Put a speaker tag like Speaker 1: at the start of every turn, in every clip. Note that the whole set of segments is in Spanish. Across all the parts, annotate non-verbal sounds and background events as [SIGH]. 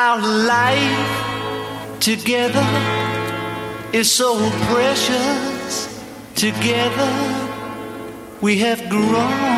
Speaker 1: Our life together is so precious. Together we have grown.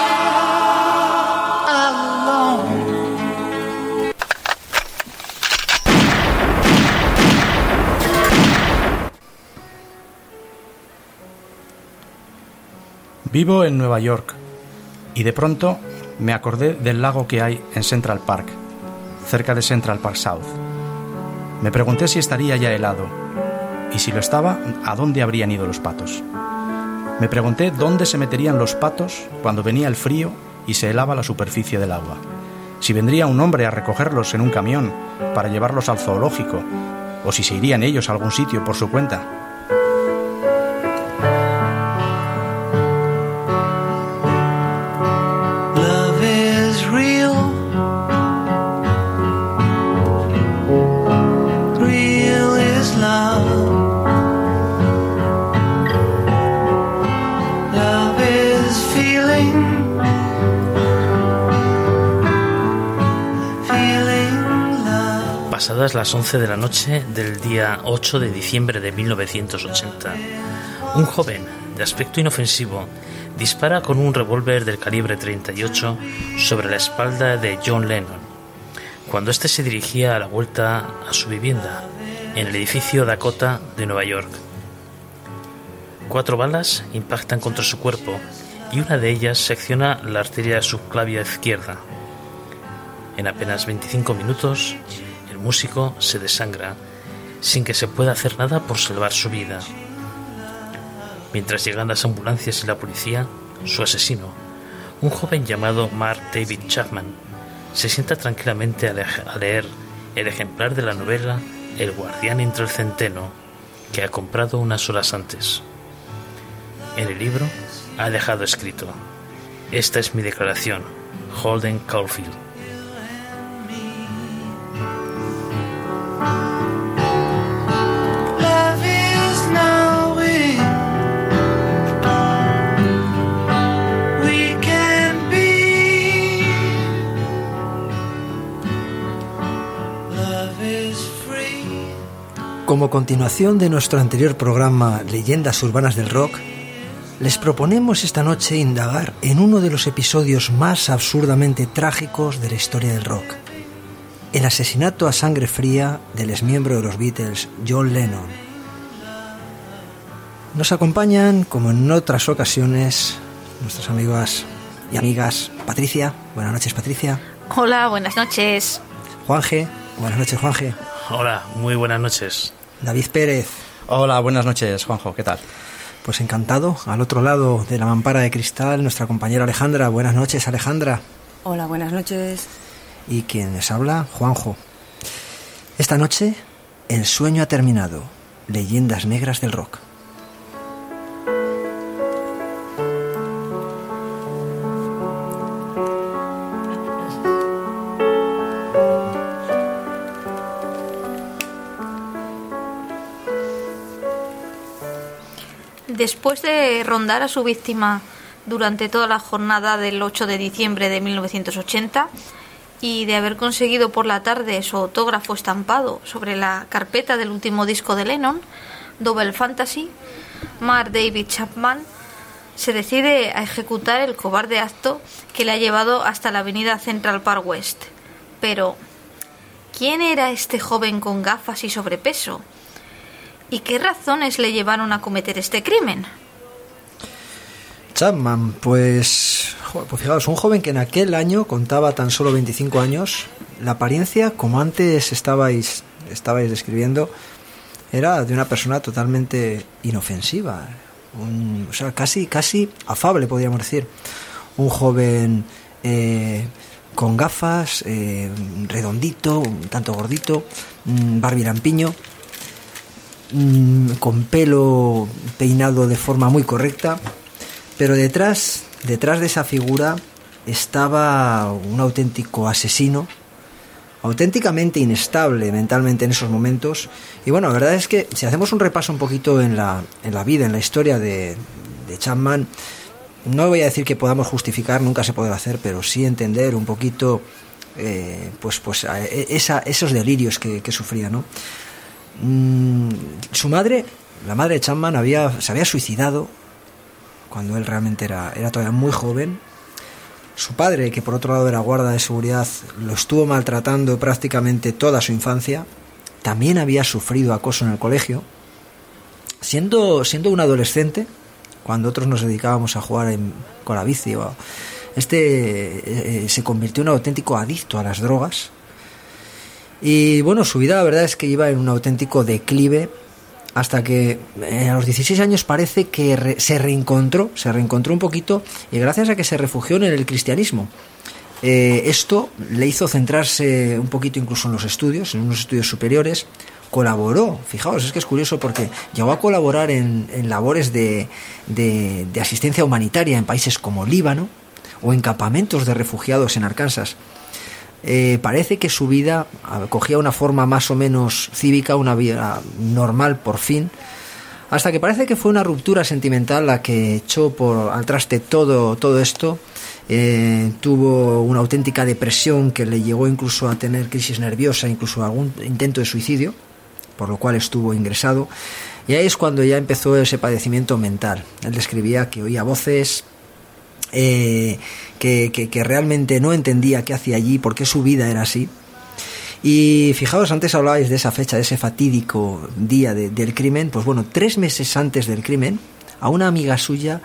Speaker 2: Vivo en Nueva York y de pronto me acordé del lago que hay en Central Park, cerca de Central Park South. Me pregunté si estaría ya helado y si lo estaba, ¿a dónde habrían ido los patos? Me pregunté dónde se meterían los patos cuando venía el frío y se helaba la superficie del agua. Si vendría un hombre a recogerlos en un camión para llevarlos al zoológico o si se irían ellos a algún sitio por su cuenta.
Speaker 3: Pasadas las 11 de la noche del día 8 de diciembre de 1980, un joven de aspecto inofensivo dispara con un revólver del calibre 38 sobre la espalda de John Lennon, cuando éste se dirigía a la vuelta a su vivienda en el edificio Dakota de Nueva York. Cuatro balas impactan contra su cuerpo y una de ellas secciona la arteria subclavia izquierda. En apenas 25 minutos, músico se desangra sin que se pueda hacer nada por salvar su vida. Mientras llegan las ambulancias y la policía, su asesino, un joven llamado Mark David Chapman, se sienta tranquilamente a, le- a leer el ejemplar de la novela El guardián entre el centeno, que ha comprado unas horas antes. En el libro ha dejado escrito, esta es mi declaración, Holden Caulfield.
Speaker 4: Como continuación de nuestro anterior programa Leyendas Urbanas del Rock, les proponemos esta noche indagar en uno de los episodios más absurdamente trágicos de la historia del rock. El asesinato a sangre fría del exmiembro de los Beatles, John Lennon. Nos acompañan, como en otras ocasiones, nuestras amigas y amigas Patricia. Buenas noches, Patricia.
Speaker 5: Hola, buenas noches.
Speaker 4: Juanje. Buenas noches, Juanje.
Speaker 3: Hola, muy buenas noches.
Speaker 4: David Pérez.
Speaker 2: Hola, buenas noches, Juanjo, ¿qué tal?
Speaker 4: Pues encantado. Al otro lado de la mampara de cristal, nuestra compañera Alejandra. Buenas noches, Alejandra.
Speaker 6: Hola, buenas noches.
Speaker 4: Y quien les habla, Juanjo. Esta noche, el sueño ha terminado. Leyendas negras del rock.
Speaker 5: Después de rondar a su víctima durante toda la jornada del 8 de diciembre de 1980 y de haber conseguido por la tarde su autógrafo estampado sobre la carpeta del último disco de Lennon, Double Fantasy, Mark David Chapman se decide a ejecutar el cobarde acto que le ha llevado hasta la avenida Central Park West. Pero, ¿quién era este joven con gafas y sobrepeso? ¿Y qué razones le llevaron a cometer este crimen?
Speaker 4: Chapman, pues, pues fijaos, un joven que en aquel año contaba tan solo 25 años, la apariencia, como antes estabais, estabais describiendo, era de una persona totalmente inofensiva, un- o sea, casi, casi afable, podríamos decir. Un joven eh, con gafas, eh, redondito, un tanto gordito, mm, barbilampiño, mm, con pelo peinado de forma muy correcta, pero detrás, detrás de esa figura estaba un auténtico asesino, auténticamente inestable mentalmente en esos momentos. Y bueno, la verdad es que si hacemos un repaso un poquito en la, en la vida, en la historia de, de Chapman, no voy a decir que podamos justificar, nunca se podrá hacer, pero sí entender un poquito eh, pues, pues e- esa, esos delirios que, que sufría, ¿no? Mm, su madre, la madre de Chapman, había, se había suicidado cuando él realmente era, era todavía muy joven. Su padre, que por otro lado era guarda de seguridad, lo estuvo maltratando prácticamente toda su infancia. También había sufrido acoso en el colegio. Siendo, siendo un adolescente, cuando otros nos dedicábamos a jugar en- con la bici, este eh, eh, se convirtió en un auténtico adicto a las drogas. Y bueno, su vida la verdad es que iba en un auténtico declive hasta que eh, a los 16 años parece que re- se reencontró, se reencontró un poquito y gracias a que se refugió en el cristianismo. Eh, esto le hizo centrarse un poquito incluso en los estudios, en unos estudios superiores. Colaboró, fijaos, es que es curioso porque llegó a colaborar en, labores de- de asistencia humanitaria en países como Líbano o en campamentos de refugiados en Arkansas. Eh, parece que su vida ah, cogía una forma más o menos cívica, una vida normal por fin, hasta que parece que fue una ruptura sentimental la que echó por al traste todo, todo esto. Eh, tuvo una auténtica depresión que le llegó incluso a tener crisis nerviosa, incluso algún intento de suicidio, por lo cual estuvo ingresado. Y ahí es cuando ya empezó ese padecimiento mental. Él describía que oía voces, eh, que, realmente no entendía qué hacía allí, por qué su vida era así. Y fijaos, antes hablabais de esa fecha, de ese fatídico día de- del crimen. Pues bueno, tres meses antes del crimen, a una amiga suya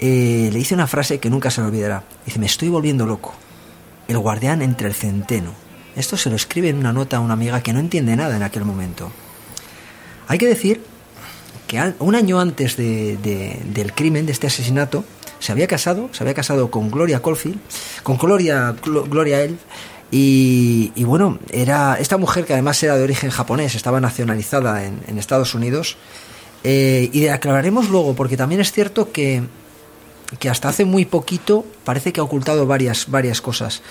Speaker 4: eh, le hice una frase que nunca se le olvidará. Dice, me estoy volviendo loco. El guardián entre el centeno. Esto se lo escribe en una nota a una amiga que no entiende nada en aquel momento. Hay que decir que un año antes de- del crimen, de este asesinato, se había casado, se había casado con Gloria Caulfield, con Gloria, Glo- Gloria Elf, y, y bueno, era esta mujer que además era de origen japonés, estaba nacionalizada en, en Estados Unidos, eh, y de la que hablaremos luego, porque también es cierto que, que hasta hace muy poquito parece que ha ocultado varias, varias cosas.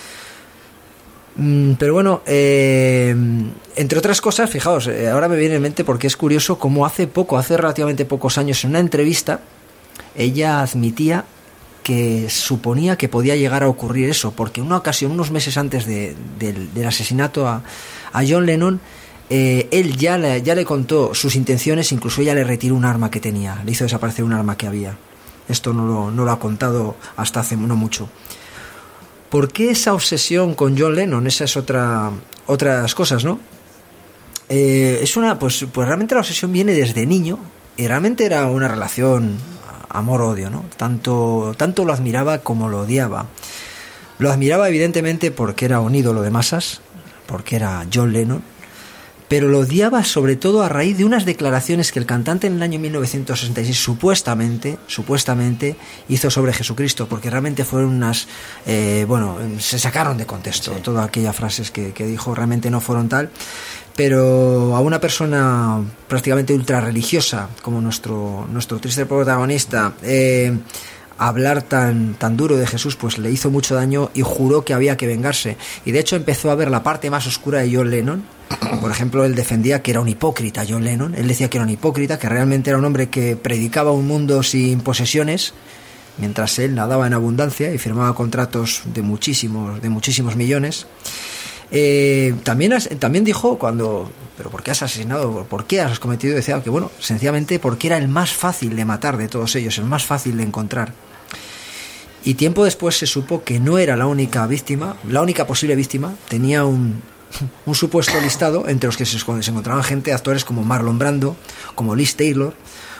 Speaker 4: Mm, Pero bueno, eh, entre otras cosas, fijaos, eh, ahora me viene en mente porque es curioso cómo hace poco, hace relativamente pocos años, en una entrevista, ella admitía que suponía que podía llegar a ocurrir eso, porque en una ocasión, unos meses antes de- del, asesinato a, a John Lennon, eh, él ya le, ya le contó sus intenciones, incluso ella le retiró un arma que tenía, le hizo desaparecer un arma que había. Esto no lo, no lo ha contado hasta hace no mucho. ¿Por qué esa obsesión con John Lennon? Esa es otra, otras cosas, ¿no? Eh, es una, pues, pues realmente la obsesión viene desde niño y realmente era una relación amor-odio, ¿no? Tanto, tanto lo admiraba como lo odiaba. Lo admiraba evidentemente porque era un ídolo de masas, porque era John Lennon, pero lo odiaba sobre todo a raíz de unas declaraciones que el cantante en el año 1966 supuestamente, supuestamente hizo sobre Jesucristo, porque realmente fueron unas, eh, bueno, se sacaron de contexto todas aquellas frases que, que dijo, realmente no fueron tal, pero a una persona prácticamente ultra religiosa como nuestro, nuestro triste protagonista, eh, hablar tan, tan duro de Jesús pues le hizo mucho daño y juró que había que vengarse. Y de hecho empezó a ver la parte más oscura de John Lennon. [CLEARS THROAT] Por ejemplo, él defendía que era un hipócrita John Lennon. Él decía que era un hipócrita, que realmente era un hombre que predicaba un mundo sin posesiones, mientras él nadaba en abundancia y firmaba contratos de muchísimos, de muchísimos millones. Eh, también, también dijo cuando, pero ¿por qué has asesinado? ¿Por qué has cometido? Decía que bueno, sencillamente porque era el más fácil de matar de todos ellos, el más fácil de encontrar. Y tiempo después se supo que no era la única víctima, la única posible víctima, tenía un, [LAUGHS] un supuesto listado entre los que se, se encontraban gente, actores como Marlon Brando, como Liz Taylor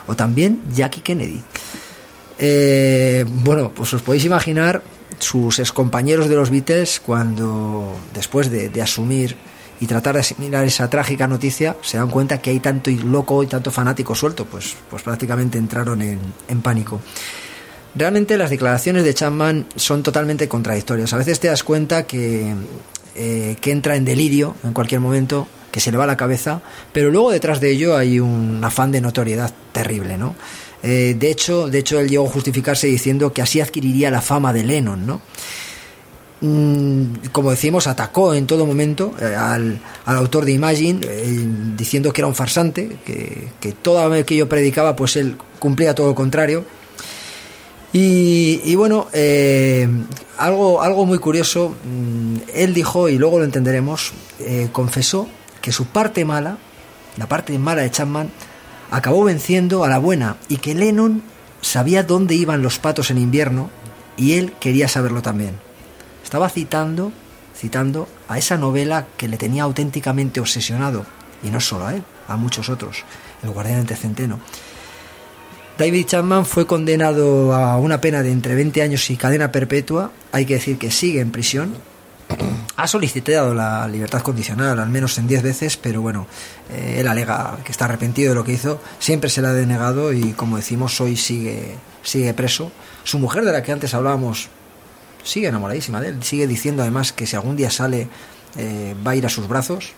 Speaker 4: o también Jackie Kennedy. Eh, bueno, pues os podéis imaginar sus excompañeros de los Beatles cuando, después de, asumir y tratar de asimilar esa trágica noticia, se dan cuenta que hay tanto loco y tanto fanático suelto, pues, pues prácticamente entraron en, en pánico. Realmente las declaraciones de Chapman son totalmente contradictorias. A veces te das cuenta que, eh, que entra en delirio en cualquier momento, que se le va la cabeza, pero luego detrás de ello hay un afán de notoriedad terrible, ¿no? Eh, de hecho, de hecho él llegó a justificarse diciendo que así adquiriría la fama de Lennon, ¿no? Mm, como decimos, atacó en todo momento eh, al, al, autor de Imagine, diciendo que era un farsante, que, que toda vez que yo predicaba, pues él cumplía todo lo contrario. Y, y bueno, eh, algo, algo muy curioso, mm, él dijo, y luego lo entenderemos, eh, confesó que su parte mala, la parte mala de Chapman, acabó venciendo a la buena y que Lennon sabía dónde iban los patos en invierno y él quería saberlo también. Estaba citando, citando a esa novela que le tenía auténticamente obsesionado, y no solo a él, a muchos otros, El guardián entre centeno. David Chapman fue condenado a una pena de entre 20 años y cadena perpetua. Hay que decir que sigue en prisión. Ha solicitado la libertad condicional al menos en 10 veces, pero bueno, eh, él alega que está arrepentido de lo que hizo. Siempre se le ha denegado y, como decimos, hoy sigue, sigue preso. Su mujer, de la que antes hablábamos, sigue enamoradísima de él. Sigue diciendo además que si algún día sale eh, va a ir a sus brazos.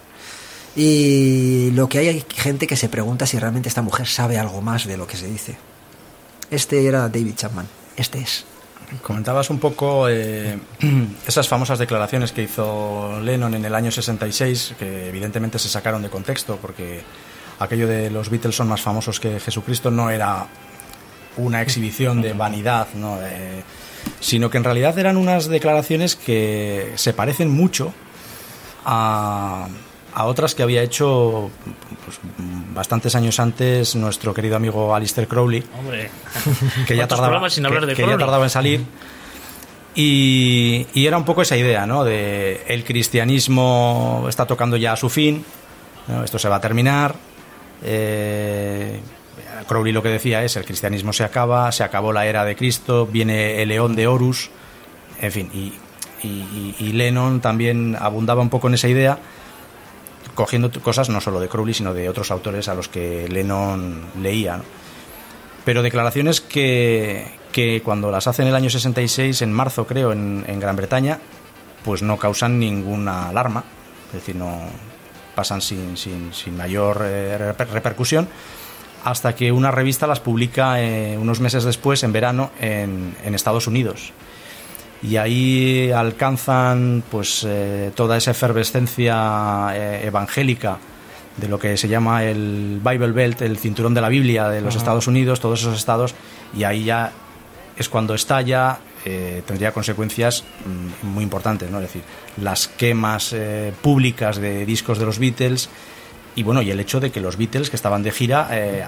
Speaker 4: Y lo que hay hay gente que se pregunta si realmente esta mujer sabe algo más de lo que se dice. Este era David Chapman. Este es.
Speaker 2: Comentabas un poco eh, [CLEARS THROAT] esas famosas declaraciones que hizo Lennon en el año 66, que evidentemente se sacaron de contexto, porque aquello de los Beatles son más famosos que Jesucristo no era una exhibición de vanidad, ¿no? Eh, sino que en realidad eran unas declaraciones que se parecen mucho a, a otras que había hecho pues, bastantes años antes nuestro querido amigo Alistair Crowley,
Speaker 3: Hombre, [LAUGHS]
Speaker 2: que ya tardaba,
Speaker 3: sin hablar de
Speaker 2: que ya tardaba en salir. Y, y era un poco esa idea, ¿no? De el cristianismo está tocando ya a su fin, ¿no? esto se va a terminar. eh, Crowley lo que decía es el cristianismo se acaba, se acabó la era de Cristo, viene el león de Horus, en fin, y, y- y Lennon también abundaba un poco en esa idea, cogiendo cosas no solo de Crowley, sino de otros autores a los que Lennon leía. Pero declaraciones que, que cuando las hace en el año 66, en marzo creo, en, en Gran Bretaña, pues no causan ninguna alarma, es decir, no pasan sin, sin, sin mayor eh, reper- repercusión, hasta que una revista las publica eh, unos meses después, en verano, en Estados Unidos y ahí alcanzan pues eh, toda esa efervescencia eh, evangélica de lo que se llama el Bible Belt, el cinturón de la Biblia de los Estados Unidos, todos esos estados, y ahí ya es cuando estalla, eh, tendría consecuencias mm, muy importantes, ¿no? Es decir, las quemas eh, públicas de discos de los Beatles y bueno, y el hecho de que los Beatles que estaban de gira eh,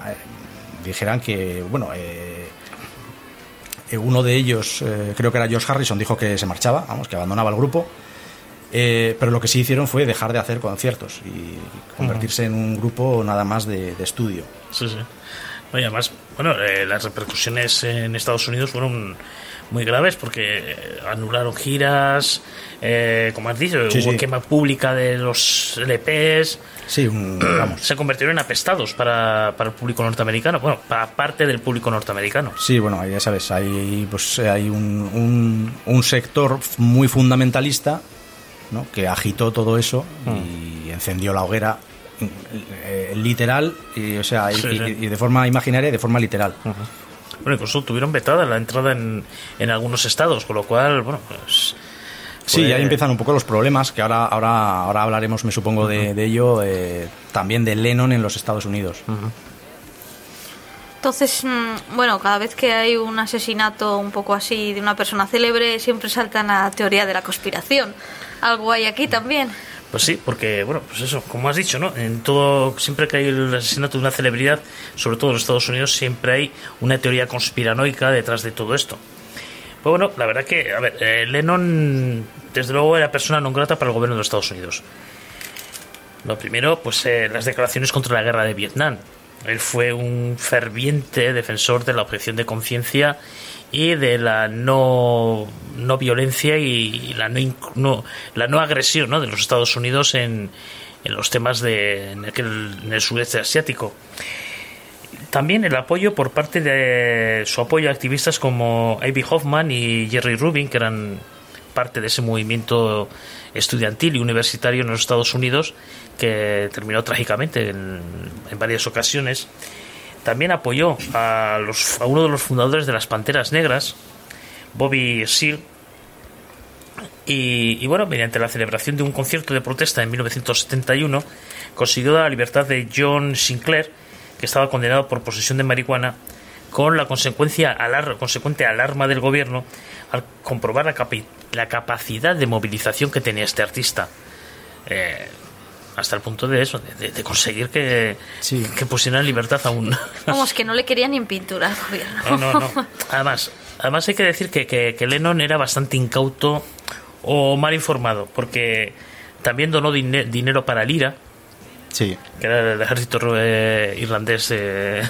Speaker 2: dijeran que, bueno, eh, uno de ellos, eh, creo que era George Harrison, dijo que se marchaba, vamos, que abandonaba el grupo. Eh, pero lo que sí hicieron fue dejar de hacer conciertos y convertirse en un grupo nada más de, de estudio.
Speaker 3: Sí, sí. Y además, bueno, eh, las repercusiones en Estados Unidos fueron muy graves porque eh, anularon giras, eh, como has dicho,
Speaker 2: Sí,
Speaker 3: hubo
Speaker 2: sí.
Speaker 3: quema pública de los LPs,
Speaker 2: Sí, un, vamos.
Speaker 3: se convirtieron en apestados para, para el público norteamericano, bueno, para parte del público norteamericano.
Speaker 2: Sí, bueno, ya sabes, hay, pues, hay un, un, un sector muy fundamentalista ¿no? que agitó todo eso y encendió la hoguera eh, literal, y, o sea, y,
Speaker 3: Sí, sí.
Speaker 2: y- y de forma imaginaria y de forma literal.
Speaker 3: Bueno, incluso tuvieron vetada la entrada en, en algunos estados, con lo cual, bueno, pues...
Speaker 2: Sí, y ahí empiezan un poco los problemas, que ahora, ahora, ahora hablaremos, me supongo, de, de ello, eh, también de Lennon en los Estados Unidos.
Speaker 5: Entonces, mm, bueno, cada vez que hay un asesinato un poco así de una persona célebre, siempre saltan a la teoría de la conspiración. Algo hay aquí también.
Speaker 3: Pues sí, porque, bueno, pues eso, como has dicho, ¿no? En todo, siempre que hay el asesinato de una celebridad, sobre todo en los Estados Unidos, siempre hay una teoría conspiranoica detrás de todo esto. Pues bueno, la verdad que, a ver, eh, Lennon, desde luego, era persona no grata para el gobierno de los Estados Unidos. Lo primero, pues eh, las declaraciones contra la guerra de Vietnam. él fue un ferviente defensor de la objeción de conciencia y de la no, no violencia y la no, no- la no agresión ¿no? de los Estados Unidos en, en los temas de en, aquel- en el sudeste asiático. También el apoyo por parte de su apoyo a activistas como Avi Hoffman y Jerry Rubin, que eran parte de ese movimiento estudiantil y universitario en los Estados Unidos, que terminó trágicamente en, en varias ocasiones. También apoyó a, los, a uno de los fundadores de las Panteras Negras, Bobby Seale, y, bueno, mediante la celebración de un concierto de protesta en 1971, consiguió la libertad de John Sinclair, que estaba condenado por posesión de marihuana, con la consecuencia alar- consecuente alarma del gobierno al comprobar la, la capacidad de movilización que tenía este artista. Eh, hasta el punto de eso, de, conseguir que,
Speaker 2: Sí.
Speaker 3: que pusieran en libertad a un,
Speaker 5: Vamos, que no le quería ni en pintura al gobierno.
Speaker 3: no, no, no. Además, además hay que decir que, que, que Lennon era bastante incauto o mal informado, porque también donó dine- dinero para el IRA,
Speaker 2: Sí,
Speaker 3: que era el ejército eh, irlandés, eh,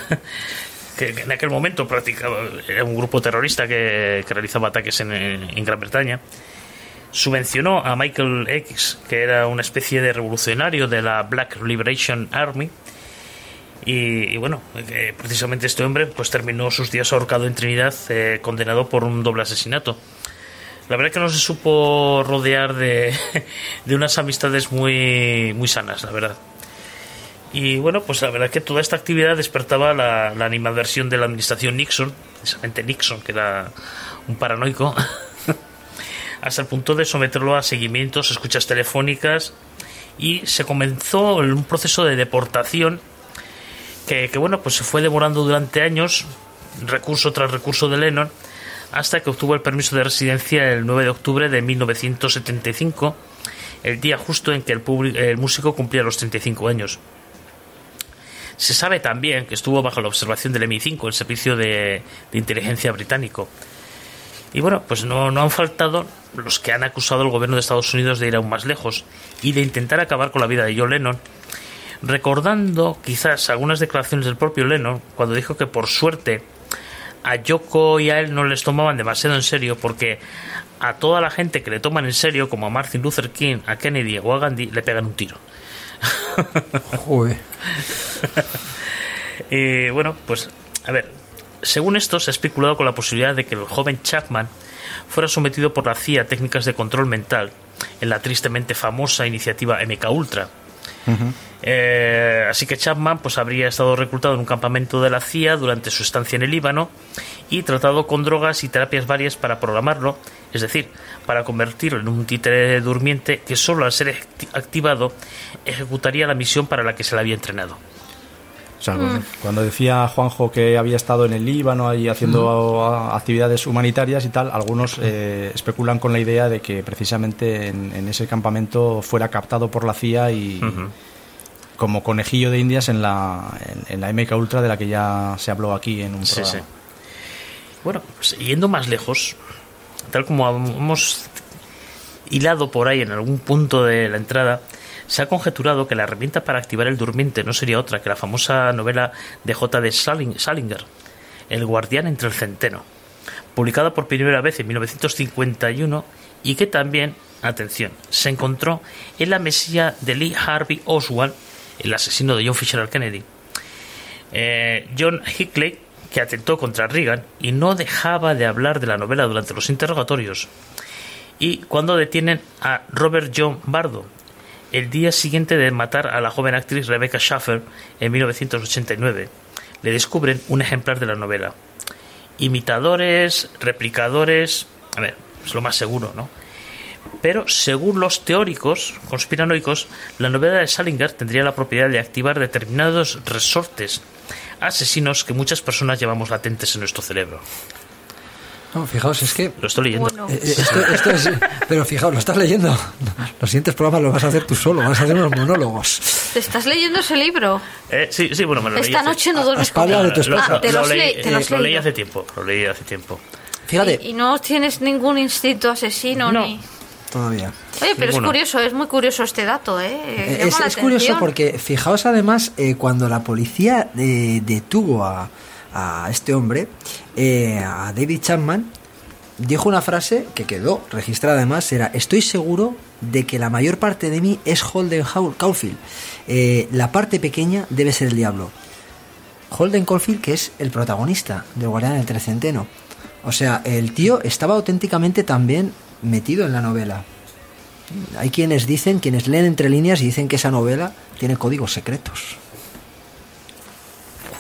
Speaker 3: [LAUGHS] que, que en aquel momento practicaba, era un grupo terrorista que, que realizaba ataques en, en Gran Bretaña. Subvencionó a Michael X, que era una especie de revolucionario de la Black Liberation Army, y, bueno, eh, precisamente este hombre pues terminó sus días ahorcado en Trinidad, eh, condenado por un doble asesinato. La verdad que no se supo rodear de, [LAUGHS] de unas amistades muy, muy sanas, la verdad. Y bueno, pues la verdad que toda esta actividad despertaba la animadversión de la administración Nixon, precisamente Nixon, que era un paranoico, [LAUGHS] hasta el punto de someterlo a seguimientos, escuchas telefónicas, y se comenzó un proceso de deportación que, bueno, pues se fue demorando durante años, recurso tras recurso de Lennon, hasta que obtuvo el permiso de residencia el 9 de octubre de 1975, el día justo en que el, publi- el músico cumplía los 35 años. Se sabe también que estuvo bajo la observación del MI5, el servicio de inteligencia británico. Y bueno, pues no, no han faltado los que han acusado al gobierno de Estados Unidos de ir aún más lejos y de intentar acabar con la vida de John Lennon, recordando quizás algunas declaraciones del propio Lennon cuando dijo que por suerte a Yoko y a él no les tomaban demasiado en serio porque a toda la gente que le toman en serio, como a Martin Luther King, a Kennedy o a Gandhi, le pegan un tiro.
Speaker 4: Joder.
Speaker 3: Y [LAUGHS] bueno, pues a ver, según esto se ha especulado con la posibilidad de que el joven Chapman fuera sometido por la CIA a técnicas de control mental en la tristemente famosa iniciativa MK Ultra. Eh, así que Chapman pues habría estado reclutado en un campamento de la CIA durante su estancia en el Líbano y tratado con drogas y terapias varias para programarlo, es decir, para convertirlo en un títere durmiente que solo al ser acti- activado ejecutaría la misión para la que se le había entrenado.
Speaker 2: O sea, cuando- cuando decía Juanjo que había estado en el Líbano ahí haciendo actividades humanitarias y tal, algunos eh, especulan con la idea de que precisamente en, en ese campamento fuera captado por la CIA y como conejillo de indias en la, en, en la MK Ultra de la que ya se habló aquí en un
Speaker 3: Sí,
Speaker 2: programa.
Speaker 3: sí. Bueno, pues yendo más lejos, tal como hemos hilado por ahí en algún punto de la entrada, se ha conjeturado que la herramienta para activar el durmiente no sería otra que la famosa novela de J. D. Saling- Salinger, El guardián entre el centeno, publicada por primera vez en 1951 y que también, atención, se encontró en la mesilla de Lee Harvey Oswald, el asesino de John Fisher Kennedy. Eh, John Hickley, que atentó contra Reagan y no dejaba de hablar de la novela durante los interrogatorios. Y cuando detienen a Robert John Bardo, el día siguiente de matar a la joven actriz Rebecca Schaffer en 1989, le descubren un ejemplar de la novela. Imitadores, replicadores, a ver, es lo más seguro, ¿no? Pero según los teóricos conspiranoicos, la novela de Salinger tendría la propiedad de activar determinados resortes asesinos que muchas personas llevamos latentes en nuestro cerebro.
Speaker 4: No, fijaos, es que.
Speaker 3: Lo estoy leyendo.
Speaker 5: Bueno,
Speaker 4: eh, eh, esto, esto es, pero fijaos, lo estás leyendo. Los siguientes programas los vas a hacer tú solo, vas a hacer unos monólogos.
Speaker 5: ¿te estás leyendo ese libro?
Speaker 3: Eh, sí, sí, bueno, me lo leí
Speaker 5: Esta
Speaker 3: hace-
Speaker 5: noche no duermes
Speaker 4: Espalda
Speaker 5: conmigo.
Speaker 4: de tu
Speaker 3: Lo-
Speaker 4: esposa.
Speaker 3: Lo
Speaker 5: lo has
Speaker 3: leí-
Speaker 5: le- te lo
Speaker 3: lo leí hace tiempo, lo leí hace tiempo.
Speaker 4: Fíjate,
Speaker 5: Y, y no tienes ningún instinto asesino
Speaker 3: No.
Speaker 5: ni...
Speaker 4: todavía.
Speaker 5: Oye, pero
Speaker 3: Ninguno.
Speaker 5: es curioso, es muy curioso este dato, ¿eh?
Speaker 4: Eh, Es, es curioso porque fijaos además eh, cuando la policía eh, detuvo a, a este hombre, eh, a David Chapman, dijo una frase que quedó registrada además, era estoy seguro de que la mayor parte de mí es Holden Caulfield. Eh, la parte pequeña debe ser el diablo. Holden Caulfield, que es el protagonista del Guardián del Trecenteno. O sea, el tío estaba auténticamente también metido en la novela. Hay quienes dicen, quienes leen entre líneas y dicen que esa novela tiene códigos secretos.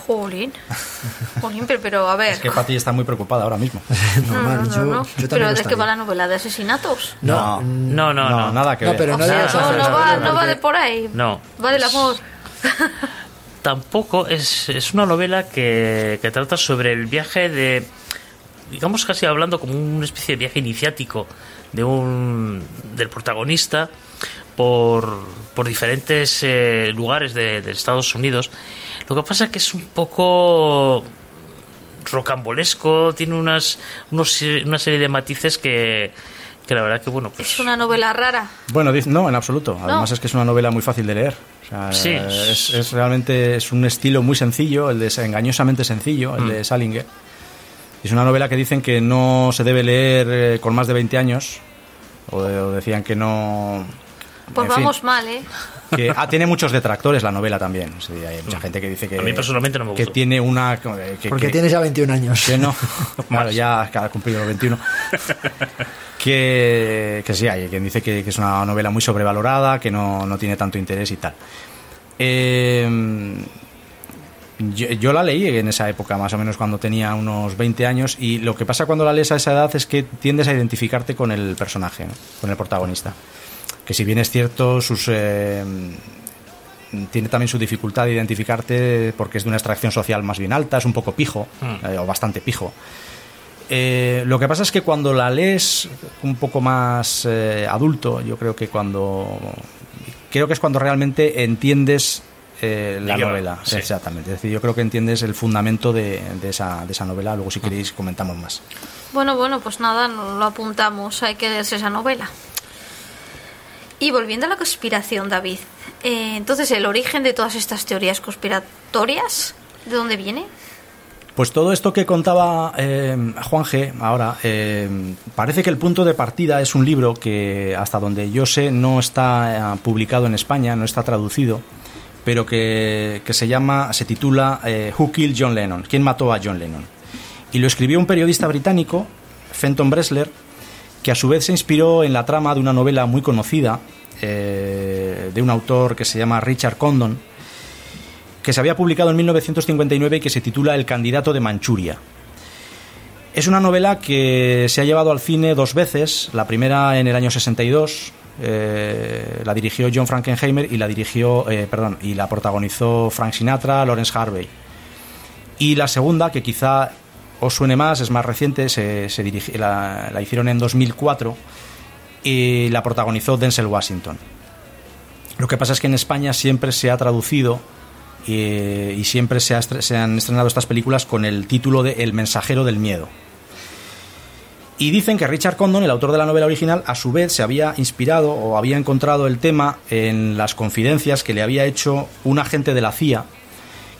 Speaker 5: Jolín. [LAUGHS] Jolín, pero, pero a ver.
Speaker 2: Es que Pati está muy preocupada ahora mismo. [LAUGHS]
Speaker 5: No,
Speaker 4: Normal,
Speaker 5: no, no,
Speaker 4: yo,
Speaker 5: no.
Speaker 4: yo también
Speaker 5: Pero
Speaker 4: lo
Speaker 5: ¿de qué
Speaker 4: estaría.
Speaker 5: va la novela? ¿De asesinatos?
Speaker 4: No, mm,
Speaker 3: No, no, no.
Speaker 2: nada que
Speaker 4: No,
Speaker 2: ver.
Speaker 4: pero
Speaker 5: O
Speaker 4: no
Speaker 5: sea, no, no va, no va de por ahí.
Speaker 3: No.
Speaker 5: Va del amor.
Speaker 3: Tampoco es, es una novela que, que trata sobre el viaje de, digamos casi hablando como una especie de viaje iniciático de un del protagonista por, por diferentes eh, lugares de, de Estados Unidos. Lo que pasa es que es un poco rocambolesco, tiene unas, unos, una serie de matices que, que la verdad que bueno, pues
Speaker 5: Es una novela rara.
Speaker 2: Bueno, no, en absoluto. Además es que es una novela muy fácil de leer. O sea,
Speaker 3: Sí.
Speaker 2: es, es realmente es un estilo muy sencillo, el de engañosamente sencillo, el
Speaker 3: Mm.
Speaker 2: de Salinger. Es una novela que dicen que no se debe leer eh, con más de 20 años, o, o decían que no...
Speaker 5: Pues
Speaker 2: en fin,
Speaker 5: vamos mal, ¿eh?
Speaker 2: Que ah, tiene muchos detractores la novela también. Sí, hay mucha gente que dice que...
Speaker 3: Mm. A mí personalmente no me
Speaker 2: Que
Speaker 3: gustó.
Speaker 2: tiene una... que-
Speaker 4: porque
Speaker 2: que-
Speaker 4: tienes ya 21 años.
Speaker 2: que no, [LAUGHS] claro, ya ha cumplido los 21. Que, que sí, hay quien dice que, que es una novela muy sobrevalorada, que no, no tiene tanto interés y tal. Eh, yo, yo la leí en esa época, más o menos cuando tenía unos 20 años, y lo que pasa cuando la lees a esa edad es que tiendes a identificarte con el personaje, ¿no? con el protagonista. Que si bien es cierto, sus... eh, tiene también su dificultad de identificarte porque es de una extracción social más bien alta, es un poco pijo,
Speaker 3: Mm.
Speaker 2: eh, o bastante pijo. Eh, lo que pasa es que cuando la lees un poco más eh, adulto, yo creo que cuando. Creo que es cuando realmente entiendes eh, la novela.
Speaker 3: Sí.
Speaker 2: Exactamente. Es decir, yo creo que entiendes el fundamento de, de esa, de esa novela. Luego, si queréis, comentamos más.
Speaker 5: Bueno, bueno, pues nada, lo apuntamos. Hay que leerse esa novela. Y volviendo a la conspiración, David. eh, entonces, ¿el origen de todas estas teorías conspiratorias? ¿De dónde viene?
Speaker 2: Pues todo esto que contaba eh, Juan G. ahora, eh, parece que el punto de partida es un libro que, hasta donde yo sé, no está publicado en España, no está traducido, pero que, que se llama, se titula Who Killed John Lennon? ¿Quién mató a John Lennon? Y lo escribió un periodista británico, Fenton Bresler, que a su vez se inspiró en la trama de una novela muy conocida eh, de un autor que se llama Richard Condon, que se había publicado en 1959 y que se titula El candidato de Manchuria. Es una novela que se ha llevado al cine dos veces, la primera en el año 62, eh, la dirigió John Frankenheimer y la dirigió, eh, perdón, y la protagonizó Frank Sinatra, Lawrence Harvey. Y la segunda, que quizá os suene más, es más reciente, se, se la, hicieron en 2004 y la protagonizó Denzel Washington. Lo que pasa es que en España siempre se ha traducido eh, y siempre se, se han estrenado estas películas con el título de El mensajero del miedo. Y dicen que Richard Condon, el autor de la novela original, a su vez se había inspirado o había encontrado el tema en las confidencias que le había hecho un agente de la CIA,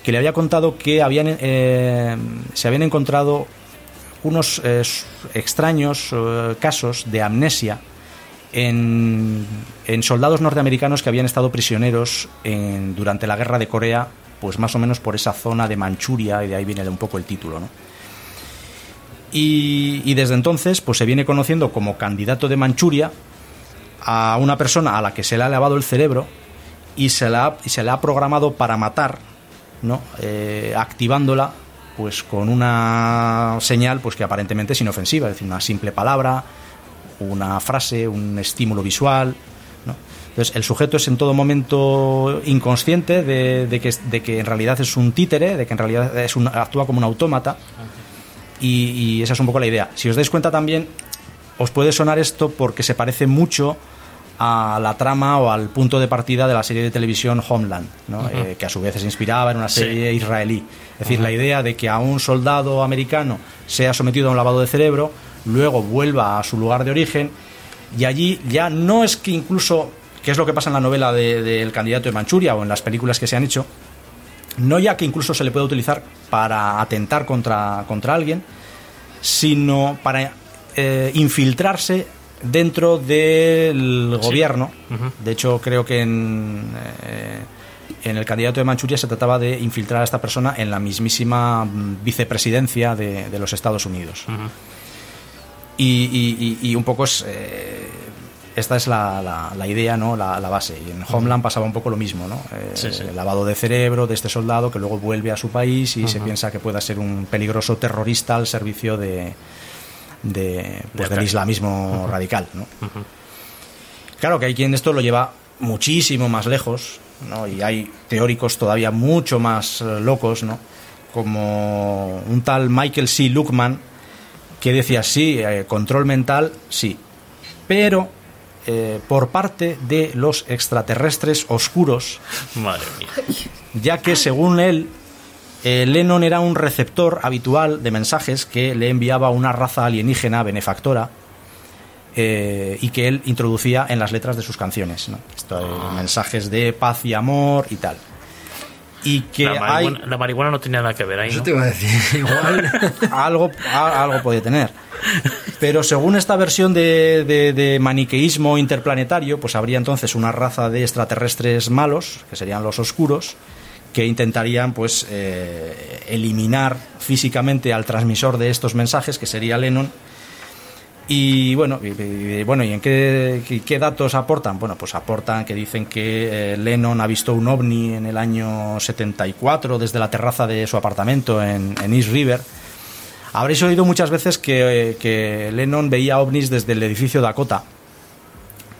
Speaker 2: que le había contado que eh, se habían encontrado unos eh, extraños eh, casos de amnesia en, soldados norteamericanos que habían estado prisioneros en- durante la guerra de Corea, pues más o menos por esa zona de Manchuria, y de ahí viene un poco el título, ¿no? Y, desde entonces, pues se viene conociendo como candidato de Manchuria a una persona a la que se le ha lavado el cerebro y se la y se le ha programado para matar, ¿no? Eh, activándola pues con una señal pues que aparentemente es inofensiva, es decir, una simple palabra, una frase, un estímulo visual. ¿no? Entonces, el sujeto es en todo momento inconsciente de, que, de que en realidad es un títere, de que en realidad es un, actúa como un autómata. Y, y esa es un poco la idea. Si os dais cuenta también, os puede sonar esto porque se parece mucho a la trama o al punto de partida de la serie de televisión Homeland, ¿no? Eh, que a su vez se inspiraba en una
Speaker 3: Sí.
Speaker 2: serie israelí. Es decir, la idea de que a un soldado americano sea sometido a un lavado de cerebro, luego vuelva a su lugar de origen Y allí ya no es que incluso, que es lo que pasa en la novela del de, candidato de Manchuria o en las películas que se han hecho, no ya que incluso se le puede utilizar para atentar contra, contra alguien, sino para eh, infiltrarse dentro del gobierno. De hecho, creo que en, eh, en el candidato de Manchuria se trataba de infiltrar a esta persona en la mismísima mm, vicepresidencia de, de los Estados Unidos. y, y, y, un poco es... Eh, esta es la, la, idea, ¿no? La, la, base. Y en Homeland pasaba un poco lo mismo, ¿no? Eh, sí, sí. El lavado de cerebro de este soldado que luego vuelve a su país y uh -huh. se piensa que pueda ser un peligroso terrorista al servicio de, de pues, del islamismo uh -huh. radical, ¿no? Uh -huh. Claro que hay quien esto lo lleva muchísimo más lejos, ¿no? Y hay teóricos todavía mucho más uh, locos, ¿no? Como un tal Michael C. Luckman que decía, sí, eh, control mental, sí, pero eh, por parte de los extraterrestres oscuros.
Speaker 3: Madre mía.
Speaker 2: Ya que según él, eh, Lennon era un receptor habitual de mensajes que le enviaba una raza alienígena benefactora eh, y que él introducía en las letras de sus canciones. ¿no? Esto, ah. Mensajes de paz y amor y tal. Y que
Speaker 3: la marihuana,
Speaker 2: hay...
Speaker 3: la marihuana no tenía nada que ver ahí.
Speaker 4: Eso
Speaker 3: ¿no?
Speaker 4: te iba a decir, [LAUGHS] igual. [LAUGHS]
Speaker 2: algo, algo puede tener. Pero según esta versión de, de, de, maniqueísmo interplanetario, pues habría entonces una raza de extraterrestres malos, que serían los oscuros, que intentarían pues eh, eliminar físicamente al transmisor de estos mensajes, que sería Lennon. Y bueno, y, bueno, ¿y en qué, qué, datos aportan? Bueno, pues aportan que dicen que eh, Lennon ha visto un ovni en el año 74 desde la terraza de su apartamento en, East River Habréis oído muchas veces que, que, Lennon veía ovnis desde el edificio Dakota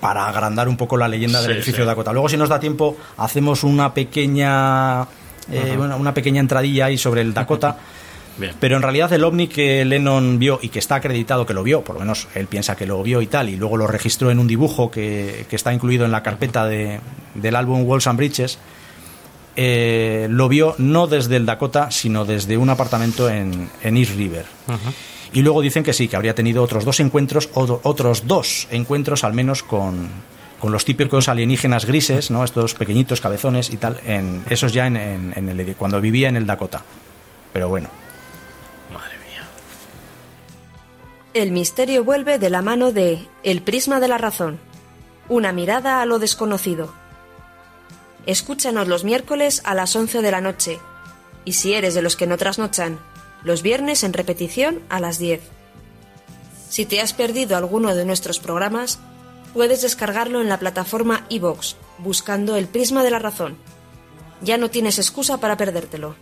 Speaker 2: para agrandar un poco la leyenda del sí, edificio sí. Dakota. Luego, si nos da tiempo, hacemos una pequeña eh, una, una, pequeña entradilla ahí sobre el Dakota. [LAUGHS]
Speaker 3: Bien.
Speaker 2: Pero en realidad el ovni que Lennon vio y que está acreditado que lo vio, por lo menos él piensa que lo vio y tal, y luego lo registró en un dibujo que, que está incluido en la carpeta de, del álbum Walls and Bridges, eh, lo vio no desde el Dakota, sino desde un apartamento en, en East River. Uh -huh. Y luego dicen que sí, que habría tenido otros dos encuentros, o, otros dos encuentros al menos con, con los típicos alienígenas grises, ¿no? estos pequeñitos cabezones y tal, en, esos ya en, en, en el, cuando vivía en el Dakota. Pero bueno.
Speaker 3: Madre mía.
Speaker 6: El misterio vuelve de la mano de El prisma de la razón. Una mirada a lo desconocido Escúchanos los miércoles a las 11 de la noche. Y si eres de los que no trasnochan, los viernes en repetición a las 10. Si te has perdido alguno de nuestros programas, puedes descargarlo en la plataforma iVox, buscando el prisma de la razón. Ya no tienes excusa para perdértelo.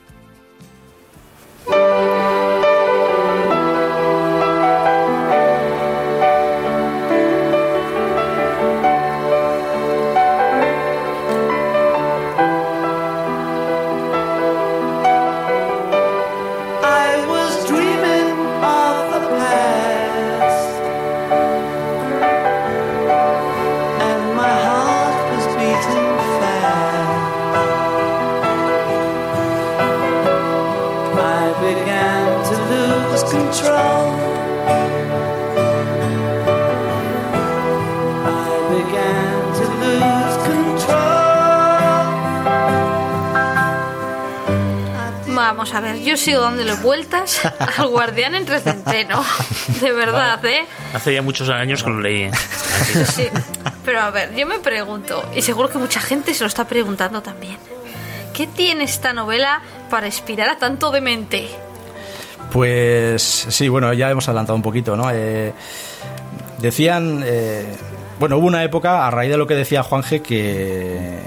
Speaker 5: Vamos a ver, yo sigo dándole vueltas [LAUGHS] al guardián entre centeno. De verdad, ¿eh?
Speaker 3: Hace ya muchos años que lo leí. ¿eh?
Speaker 5: Sí, pero a ver, yo me pregunto, y seguro que mucha gente se lo está preguntando también. ¿Qué tiene esta novela para inspirar a tanto demente?
Speaker 2: Pues sí, bueno, ya hemos adelantado un poquito, ¿no? Eh, decían, eh, bueno, hubo una época, a raíz de lo que decía Juanje, que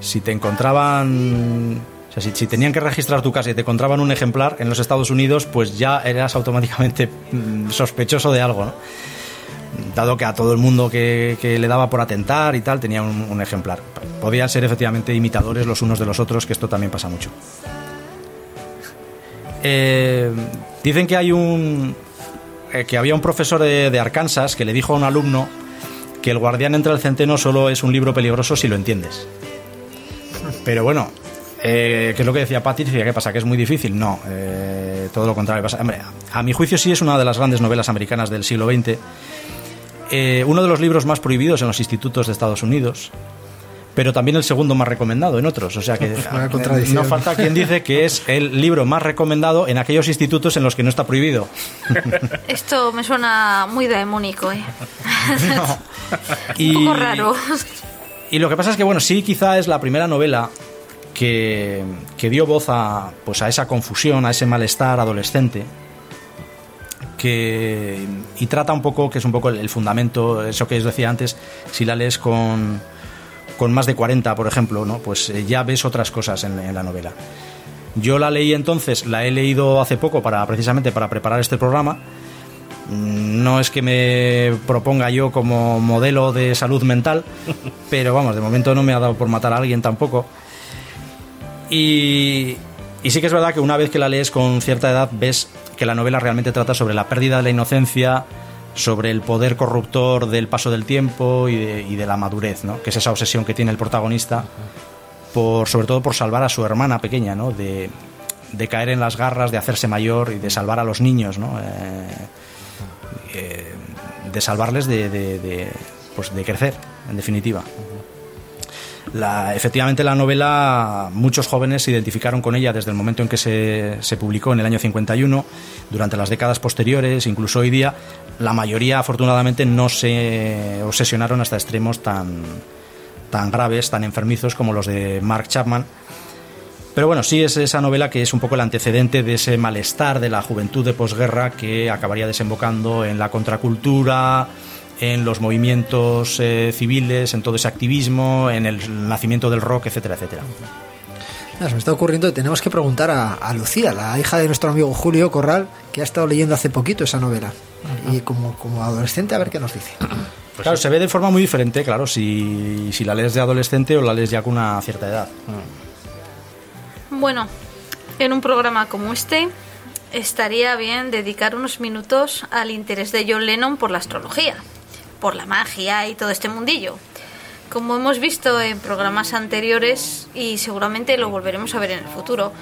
Speaker 2: si te encontraban sea, si, tenían que registrar tu casa y te encontraban un ejemplar en los Estados Unidos, pues ya eras automáticamente mm, sospechoso de algo, ¿no? Dado que a todo el mundo que, le daba por atentar y tal tenía un, un, ejemplar. Podían ser efectivamente imitadores los unos de los otros, que esto también pasa mucho. Eh, dicen que hay un. Eh, que había un profesor de, de Arkansas que le dijo a un alumno que el guardián entre el centeno solo es un libro peligroso si lo entiendes. Pero bueno, eh, que es lo que decía Patricia, ¿qué pasa? ¿Que es muy difícil? No, eh, todo lo contrario. Pasa, hombre, a mi juicio sí es una de las grandes novelas americanas del siglo XX. eh, uno de los libros más prohibidos en los institutos de Estados Unidos, pero también el segundo más recomendado en otros. O sea que [LAUGHS]
Speaker 4: Una
Speaker 2: eh,
Speaker 4: contradicción.
Speaker 2: no falta quien dice que es el libro más recomendado en aquellos institutos en los que no está prohibido. [LAUGHS]
Speaker 5: Esto me suena muy demónico, ¿eh?
Speaker 2: Y,
Speaker 5: Un poco raro.
Speaker 2: Y lo que pasa es que, bueno, sí, quizá es la primera novela que, que dio voz a, pues a esa confusión, a ese malestar adolescente. Que, y trata un poco, que es un poco el, el fundamento, eso que os decía antes, si la lees con, con más de 40, por ejemplo, ¿no? pues eh, ya ves otras cosas en, en la novela. Yo la leí entonces, la he leído hace poco para precisamente para preparar este programa. Mm, No es que me proponga yo como modelo de salud mental, [LAUGHS] pero vamos, de momento no me ha dado por matar a alguien tampoco. Y, sí que es verdad que una vez que la lees con cierta edad ves que la novela realmente trata sobre la pérdida de la inocencia, sobre el poder corruptor del paso del tiempo y de, y de la madurez, ¿no? que es esa obsesión que tiene el protagonista, por, sobre todo por salvar a su hermana pequeña, ¿no? de, caer en las garras, de hacerse mayor y de salvar a los niños, ¿no? Eh, eh, de salvarles de- de, pues de crecer, en definitiva. La, efectivamente, la novela, muchos jóvenes se identificaron con ella desde el momento en que se, se publicó en el año 51, durante las décadas posteriores, incluso hoy día, la mayoría, afortunadamente, no se obsesionaron hasta extremos tan, tan graves, tan enfermizos como los de Mark Chapman. Pero bueno, sí es esa novela que es un poco el antecedente de ese malestar de la juventud de posguerra que acabaría desembocando en la contracultura, en los movimientos eh, civiles, en todo ese activismo, en el nacimiento del rock, etcétera, etcétera.
Speaker 4: Se me está ocurriendo que tenemos que preguntar a, a Lucía, la hija de nuestro amigo Julio Corral, que ha estado leyendo hace poquito esa novela. Y como, como adolescente, a ver qué nos dice.
Speaker 2: claro, se ve de forma muy diferente, claro, si, si la lees de adolescente o la lees ya con una cierta edad.
Speaker 5: Bueno, en un programa como este, estaría bien dedicar unos minutos al interés de John Lennon por la astrología, por la magia y todo este mundillo. Como hemos visto en programas anteriores y seguramente lo volveremos a ver en el futuro,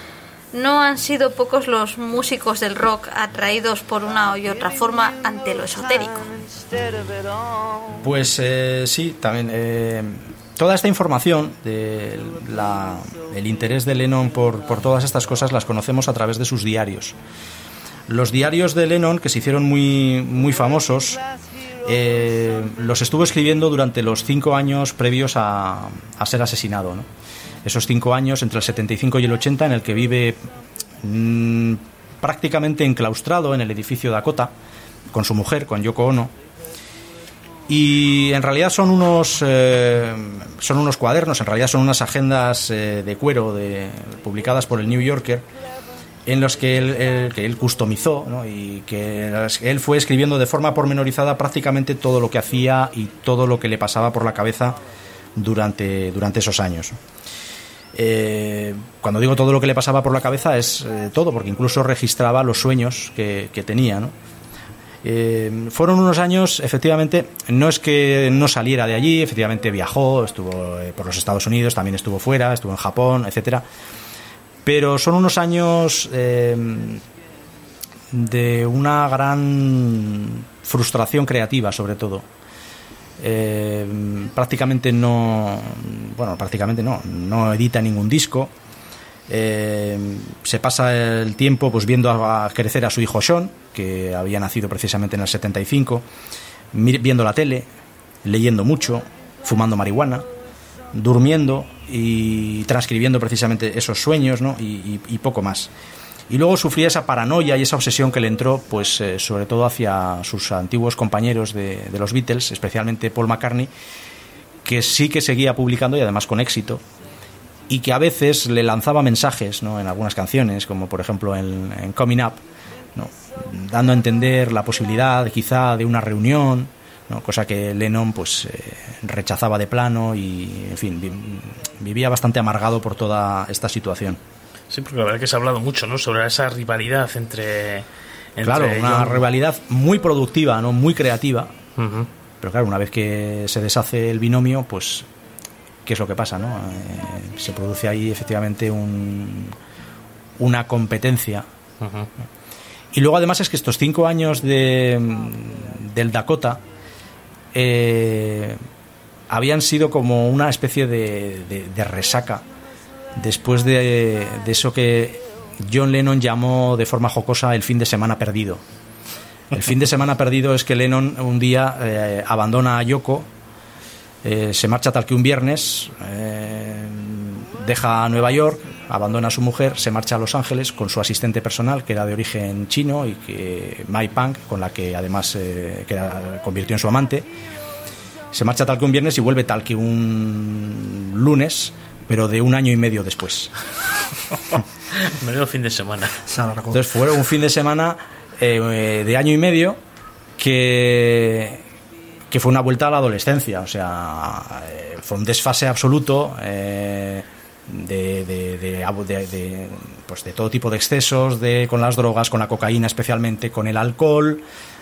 Speaker 5: no han sido pocos los músicos del rock atraídos por una y otra forma ante lo esotérico.
Speaker 2: Pues eh, sí, también. eh, toda esta información del el interés de Lennon por, por todas estas cosas las conocemos a través de sus diarios. Los diarios de Lennon, que se hicieron muy, muy famosos, eh, los estuvo escribiendo durante los cinco años previos a, a ser asesinado. Esos cinco años, entre el 75 y el 80, en el que vive mm, prácticamente enclaustrado en el edificio Dakota, con su mujer, con Yoko Ono. Y en realidad son unos, eh, son unos cuadernos, en realidad son unas agendas eh, de cuero de, publicadas por el New Yorker, en los que él, que él customizó ¿no? y que él fue escribiendo de forma pormenorizada prácticamente todo lo que hacía y todo lo que le pasaba por la cabeza durante, durante esos años. Eh, cuando digo todo lo que le pasaba por la cabeza es eh, todo, porque incluso registraba los sueños que, que tenía. Eh, fueron unos años, efectivamente, no es que no saliera de allí, efectivamente viajó, estuvo por los Estados Unidos, también estuvo fuera, estuvo en Japón, etcétera. Pero son unos años eh, de una gran frustración creativa, sobre todo. Eh, prácticamente no, bueno, prácticamente no, no edita ningún disco. Eh, se pasa el tiempo pues viendo a, crecer a su hijo Sean, que había nacido precisamente en el 75, mir- viendo la tele, leyendo mucho, fumando marihuana, durmiendo y transcribiendo precisamente esos sueños, ¿no? y, poco más. Y luego sufría esa paranoia y esa obsesión que le entró, pues eh, sobre todo hacia sus antiguos compañeros de, de los Beatles, especialmente Paul McCartney, que sí que seguía publicando y además con éxito, y que a veces le lanzaba mensajes ¿no? en algunas canciones, como por ejemplo en, en Coming Up, ¿no? dando a entender la posibilidad quizá de una reunión, ¿no? cosa que Lennon pues eh, rechazaba de plano y en fin vi- vivía bastante amargado por toda esta situación.
Speaker 3: Sí, porque la verdad que se ha hablado mucho, ¿no? Sobre esa rivalidad entre... entre
Speaker 2: Claro, una
Speaker 3: John-
Speaker 2: rivalidad muy productiva, no muy creativa, pero claro, una vez que se deshace el binomio, pues ¿qué es lo que pasa? No? Eh, se produce ahí efectivamente un, una competencia. Y luego además es que estos cinco años de, del Dakota eh, habían sido como una especie de, resaca después de, eso que John Lennon llamó de forma jocosa el fin de semana perdido. El fin de semana perdido es que Lennon un día eh, abandona a Yoko, eh, se marcha tal que un viernes, deja Nueva York, abandona a su mujer, se marcha a Los Ángeles con su asistente personal, que era de origen chino y que Mai Pang, con la que además eh, que era- convirtió en su amante. Se marcha tal que un viernes y vuelve tal que un lunes, pero de un año y medio después. [LAUGHS]
Speaker 3: Menudo fin de semana.
Speaker 2: Entonces fue un fin de semana eh, de año y medio que, que fue una vuelta a la adolescencia. O sea, eh, fue un desfase absoluto eh, de, de- pues de todo tipo de excesos, de, con las drogas, con la cocaína especialmente, con el alcohol,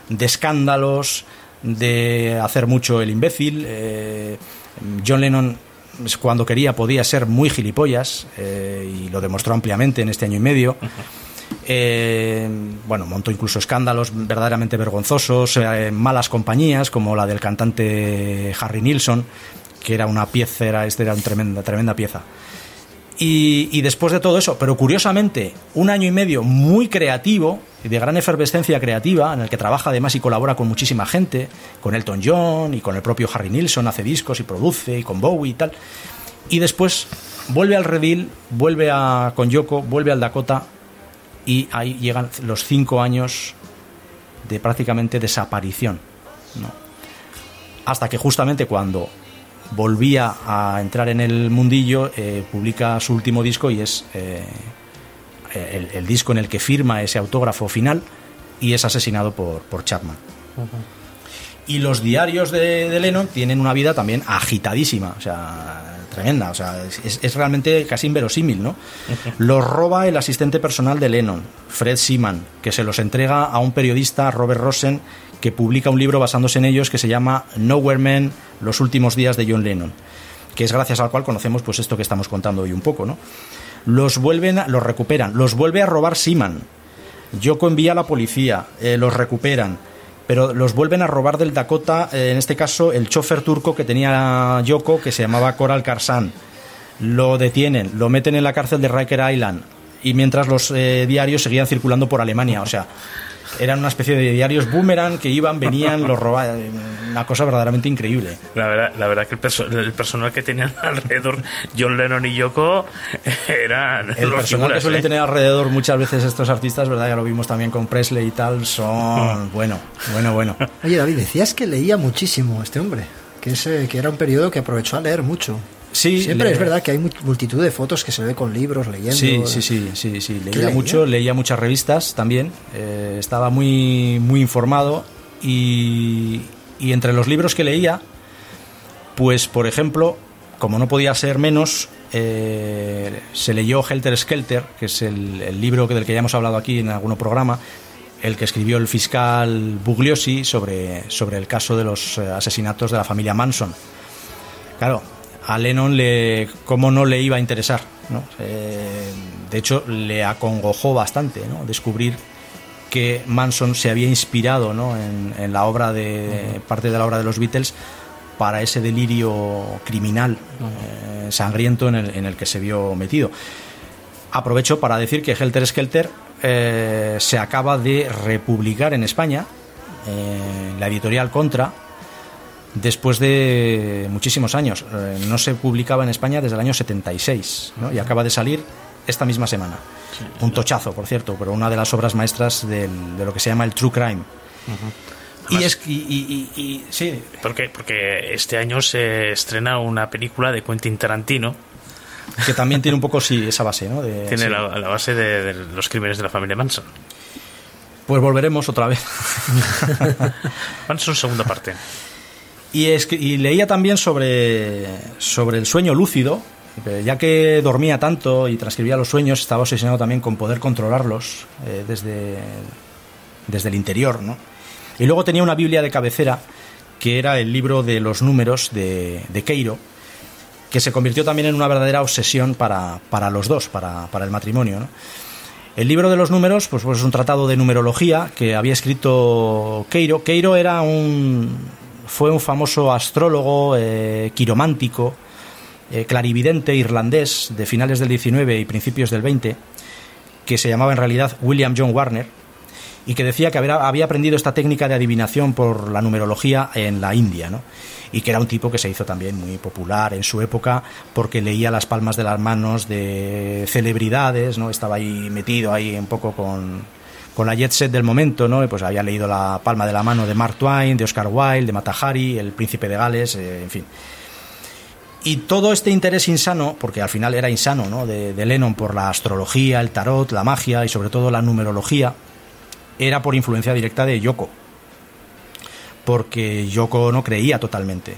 Speaker 2: de escándalos, de hacer mucho el imbécil. Eh, John Lennon cuando quería podía ser muy gilipollas eh, y lo demostró ampliamente en este año y medio. Eh, bueno, montó incluso escándalos verdaderamente vergonzosos, malas compañías como la del cantante Harry Nilsson, que era una pieza, era, este era una tremenda, tremenda pieza. Y, después de todo eso, pero curiosamente, un año y medio muy creativo, de gran efervescencia creativa, en el que trabaja además y colabora con muchísima gente, con Elton John y con el propio Harry Nilsson, hace discos y produce, y con Bowie y tal. Y después vuelve al redil, vuelve a, con Yoko, vuelve al Dakota, y ahí llegan los cinco años de prácticamente desaparición. Hasta que justamente cuando volvía a entrar en el mundillo, eh, publica su último disco y es eh, el, el disco en el que firma ese autógrafo final y es asesinado por, por Chapman. Y los diarios de, de Lennon tienen una vida también agitadísima, o sea, tremenda, o sea, es, es realmente casi inverosímil, ¿no? [LAUGHS] Los roba el asistente personal de Lennon, Fred Seaman, que se los entrega a un periodista, Robert Rosen, que publica un libro basándose en ellos que se llama Nowhere Man, los últimos días de John Lennon, que es gracias al cual conocemos pues esto que estamos contando hoy un poco, ¿no? Los vuelven, los recuperan, los vuelve a robar Seaman. Yoko envía a la policía, eh, los recuperan, pero los vuelven a robar del Dakota, eh, en este caso el chofer turco que tenía Yoko, que se llamaba Coral Karsan. Lo detienen, lo meten en la cárcel de Riker Island y mientras los eh, diarios seguían circulando por Alemania, o sea, eran una especie de diarios boomerang que iban, venían, los robaban, una cosa verdaderamente increíble.
Speaker 3: La verdad, la verdad que el, perso- el personal que tenían [LAUGHS] alrededor, John Lennon y Yoko, [LAUGHS] eran
Speaker 2: El
Speaker 3: los
Speaker 2: personal que suelen
Speaker 3: ¿eh?
Speaker 2: tener alrededor muchas veces estos artistas, ¿verdad? Ya lo vimos también con Presley y tal, son bueno, bueno, bueno.
Speaker 4: Oye, David, decías que leía muchísimo este hombre, que, es, eh, que era un periodo que aprovechó a leer mucho.
Speaker 2: Sí,
Speaker 4: Siempre
Speaker 2: le-
Speaker 4: es verdad que hay mu- multitud de fotos que se ve con libros, leyendo.
Speaker 2: Sí, sí, sí, sí, sí.
Speaker 4: ¿Qué
Speaker 2: Leía
Speaker 4: leía?
Speaker 2: mucho, leía muchas revistas también. eh, estaba muy, muy informado y, y entre los libros que leía, pues por ejemplo, como no podía ser menos, eh, se leyó Helter Skelter, que es el, el libro del que ya hemos hablado aquí en algún programa, el que escribió el fiscal Bugliosi sobre, sobre el caso de los eh, asesinatos de la familia Manson. Claro, a Lennon le, cómo no le iba a interesar, ¿no? Eh, de hecho, le acongojó bastante, ¿no? Descubrir que Manson se había inspirado, ¿no? En, en la obra de parte de la obra de los Beatles para ese delirio criminal eh, sangriento en el, en el que se vio metido. Aprovecho para decir que Helter Skelter eh, se acaba de republicar en España, la editorial Contra, después de muchísimos años. Eh, no se publicaba en España desde el año 76 ¿no? y acaba de salir esta misma semana. Un tochazo, por cierto, pero una de las obras maestras del- de lo que se llama el True Crime. Y es y, y- y- y- sí,
Speaker 3: ¿Por qué? Porque este año se estrena una película de Quentin Tarantino.
Speaker 2: que también tiene un poco sí esa base, ¿no? De-
Speaker 3: Tiene
Speaker 2: sí.
Speaker 3: la, la base de, de los crímenes de la familia Manson.
Speaker 2: Pues volveremos otra vez. [LAUGHS]
Speaker 3: Manson, segunda parte.
Speaker 2: Y, es y leía también sobre, sobre el sueño lúcido, ya que dormía tanto y transcribía los sueños, estaba obsesionado también con poder controlarlos eh, desde, desde el interior. ¿no? Y luego tenía una Biblia de cabecera, que era el libro de los números de, de Queiro, que se convirtió también en una verdadera obsesión para, para los dos, para, para el matrimonio. ¿no? El libro de los números, pues, pues es un tratado de numerología que había escrito Queiro. Queiro era un fue un famoso astrólogo, eh, quiromántico, eh, clarividente irlandés de finales del 19 y principios del 20, que se llamaba en realidad William John Warner, y que decía que había aprendido esta técnica de adivinación por la numerología en la India, ¿no? y que era un tipo que se hizo también muy popular en su época porque leía las palmas de las manos de celebridades, ¿no? estaba ahí metido ahí un poco con, con la jet set del momento, ¿no? pues había leído la palma de la mano de Mark Twain, de Oscar Wilde, de Matahari, el príncipe de Gales, eh, en fin. Y todo este interés insano, porque al final era insano, ¿no? de, Lennon por la astrología, el tarot, la magia y sobre todo la numerología, era por influencia directa de Yoko. Porque Yoko no creía totalmente.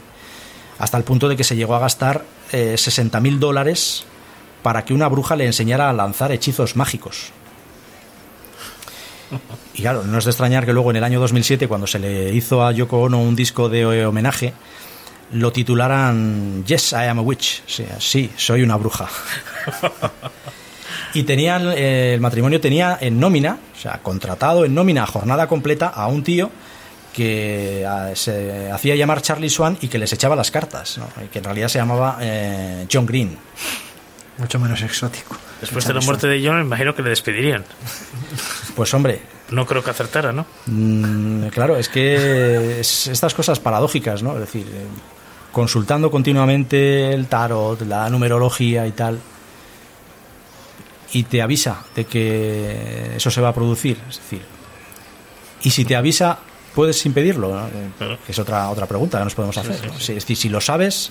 Speaker 2: Hasta el punto de que se llegó a gastar eh, 60 mil dólares para que una bruja le enseñara a lanzar hechizos mágicos. [LAUGHS] Y claro, no es de extrañar que luego en el año 2007, cuando se le hizo a Yoko Ono un disco de homenaje, lo titularan Yes, I am a witch. O sea, sí, soy una bruja. [LAUGHS] y tenían, eh, el matrimonio tenía en nómina, o sea, contratado en nómina a jornada completa a un tío que a, se hacía llamar Charlie Swan y que les echaba las cartas, y que en realidad se llamaba eh, John Green.
Speaker 4: Mucho menos exótico.
Speaker 3: Después de la muerte de John, me imagino que le despedirían.
Speaker 2: Pues hombre.
Speaker 3: No creo que acertara, ¿no?
Speaker 2: Mmm, claro, es que es estas cosas paradójicas, ¿no? Es decir, eh, consultando continuamente el tarot, la numerología y tal, y te avisa de que eso se va a producir. Es decir, y si te avisa, puedes impedirlo. ¿no? Que es otra, otra pregunta que nos podemos hacer. ¿no? Es decir, si lo sabes,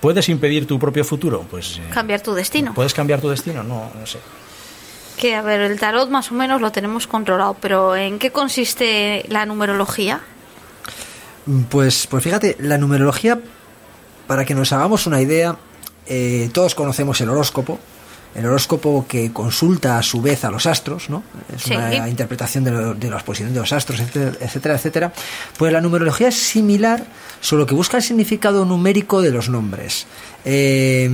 Speaker 2: ¿puedes impedir tu propio futuro? Pues. eh,
Speaker 5: Cambiar tu destino.
Speaker 2: ¿Puedes cambiar tu destino? No, no sé.
Speaker 5: Que, a ver, el tarot más o menos lo tenemos controlado, pero ¿en qué consiste la numerología?
Speaker 4: Pues, pues fíjate, la numerología, para que nos hagamos una idea, eh, todos conocemos el horóscopo, el horóscopo que consulta a su vez a los astros, ¿no? Es
Speaker 5: Sí.
Speaker 4: una interpretación de, lo- de las posiciones de los astros, etcétera, etcétera. Pues la numerología es similar, solo que busca el significado numérico de los nombres. Eh,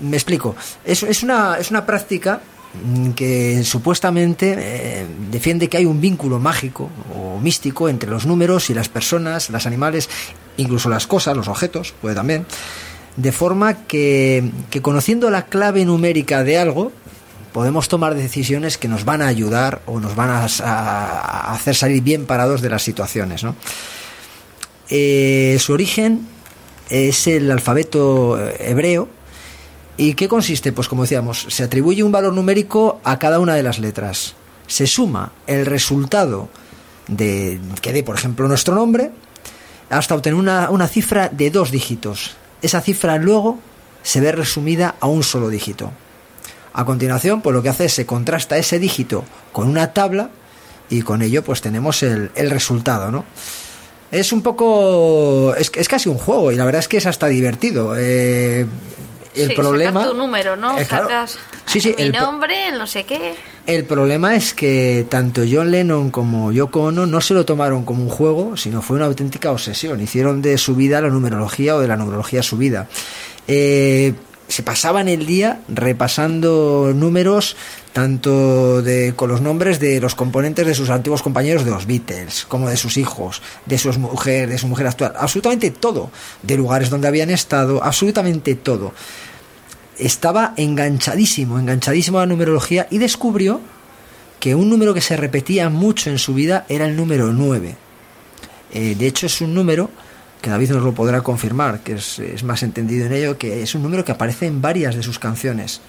Speaker 4: me explico. Es, es, una, es una práctica mm, que supuestamente eh, defiende que hay un vínculo mágico o místico entre los números y las personas, los animales, incluso las cosas, los objetos, puede también, de forma que, conociendo la clave numérica de algo, podemos tomar decisiones que nos van a ayudar o nos van a, hacer salir bien parados de las situaciones. Eh, su origen es el alfabeto eh, hebreo. ¿Y qué consiste? Pues como decíamos, se atribuye un valor numérico a cada una de las letras. Se suma el resultado de que dé, por ejemplo, nuestro nombre, hasta obtener una cifra de dos dígitos. Esa cifra luego se ve resumida a un solo dígito. A continuación, pues lo que hace es se contrasta ese dígito con una tabla y con ello pues tenemos el, el resultado, ¿no? Es un poco... Es, es casi un juego y la verdad es que es hasta divertido. Eh, el
Speaker 5: Sí,
Speaker 4: problema...
Speaker 5: Sacas tu número, ¿no?
Speaker 4: Eh, claro.
Speaker 5: Sacas
Speaker 4: Sí, sí,
Speaker 5: mi
Speaker 4: el
Speaker 5: nombre, el no sé qué.
Speaker 4: el problema es que tanto John Lennon como Yoko Ono no se lo tomaron como un juego, sino fue una auténtica obsesión. Hicieron de su vida la numerología o de la numerología su vida. Eh, se pasaban el día repasando números tanto de, con los nombres de los componentes de sus antiguos compañeros de los Beatles, como de sus hijos, de su mujer, de su mujer actual, absolutamente todo, de lugares donde habían estado, absolutamente todo estaba enganchadísimo, enganchadísimo a la numerología y descubrió que un número que se repetía mucho en su vida era el número 9. Eh, de hecho, es un número que David nos lo podrá confirmar, que es, es más entendido en ello, que es un número que aparece en varias de sus canciones.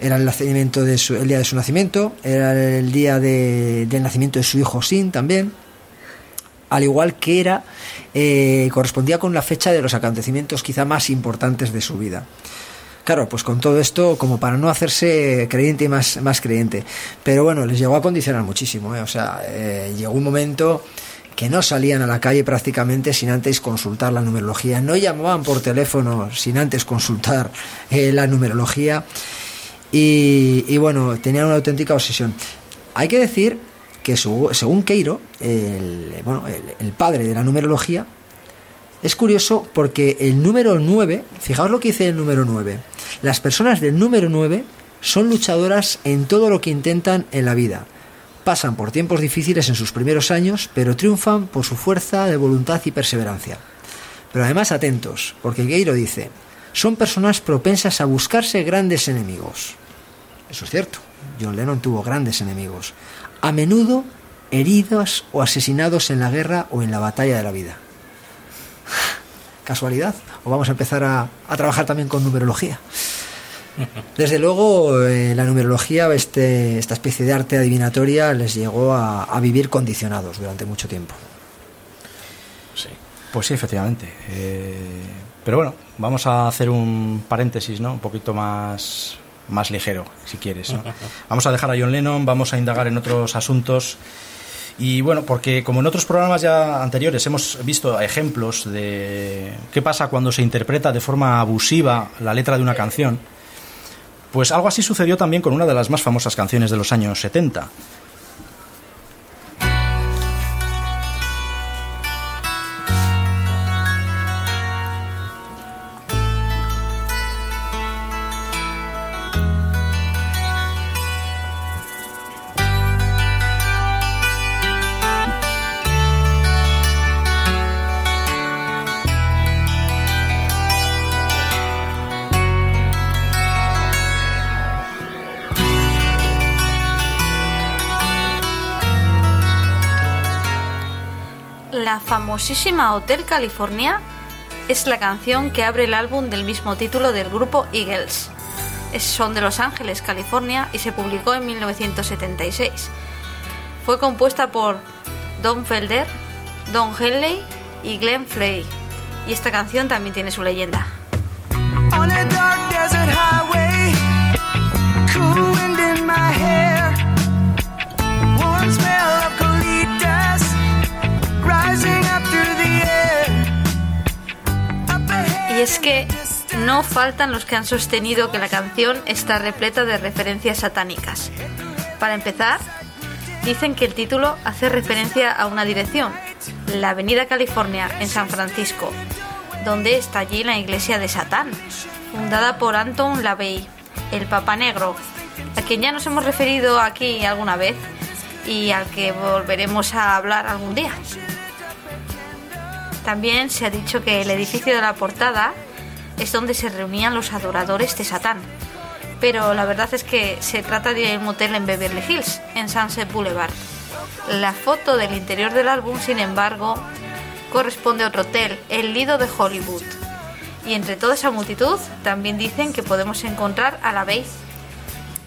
Speaker 4: Era el, nacimiento de su- el día de su nacimiento, era el día de- del nacimiento de su hijo Sin también, al igual que era, eh, correspondía con la fecha de los acontecimientos quizá más importantes de su vida. Claro, pues con todo esto, como para no hacerse creyente y más, más creyente. Pero bueno, les llegó a condicionar muchísimo. ¿eh? O sea, eh, llegó un momento que no salían a la calle prácticamente sin antes consultar la numerología. No llamaban por teléfono sin antes consultar la numerología. Y, bueno, tenían una auténtica obsesión. Hay que decir que su- según Queiro, el, bueno, el- padre de la numerología, es curioso porque el número 9, fijaos lo que dice el número 9, las personas del número 9 son luchadoras en todo lo que intentan en la vida. Pasan por tiempos difíciles en sus primeros años, pero triunfan por su fuerza de voluntad y perseverancia. Pero además atentos, porque lo dice, son personas propensas a buscarse grandes enemigos. Eso es cierto, John Lennon tuvo grandes enemigos, a menudo heridos o asesinados en la guerra o en la batalla de la vida. [SIGHS] ¿Casualidad? ¿O vamos a empezar a, a trabajar también con numerología? [LAUGHS] Desde luego, eh, la numerología, este, esta especie de arte adivinatoria, les llegó a, a vivir condicionados durante mucho tiempo.
Speaker 3: Sí.
Speaker 2: Pues sí, efectivamente. Eh, pero bueno, vamos a hacer un paréntesis, ¿no? Un poquito más, más ligero, si quieres. ¿no? [LAUGHS] Vamos a dejar a John Lennon, vamos a indagar en otros asuntos. Y bueno, porque como en otros programas ya anteriores hemos visto ejemplos de qué pasa cuando se interpreta de forma abusiva la letra de una canción, pues algo así sucedió también con una de las más famosas canciones de los años 70.
Speaker 5: La famosísima Hotel California es la canción que abre el álbum del mismo título del grupo Eagles. Es- son de Los Ángeles, California y se publicó en 1976. Fue compuesta por Don Felder, Don Henley y Glenn Frey. Y esta canción también tiene su leyenda. Y es que no faltan los que han sostenido que la canción está repleta de referencias satánicas. Para empezar, dicen que el título hace referencia a una dirección, la Avenida California en San Francisco, donde está allí la iglesia de Satán, fundada por Anton LaVey, el Papa Negro, a quien ya nos hemos referido aquí alguna vez y al que volveremos a hablar algún día. También se ha dicho que el edificio de la portada es donde se reunían los adoradores de Satán. Pero la verdad es que se trata de un motel en Beverly Hills, en Sunset Boulevard. La foto del interior del álbum, sin embargo, corresponde a otro hotel, el Lido de Hollywood. Y entre toda esa multitud también dicen que podemos encontrar a la Bey.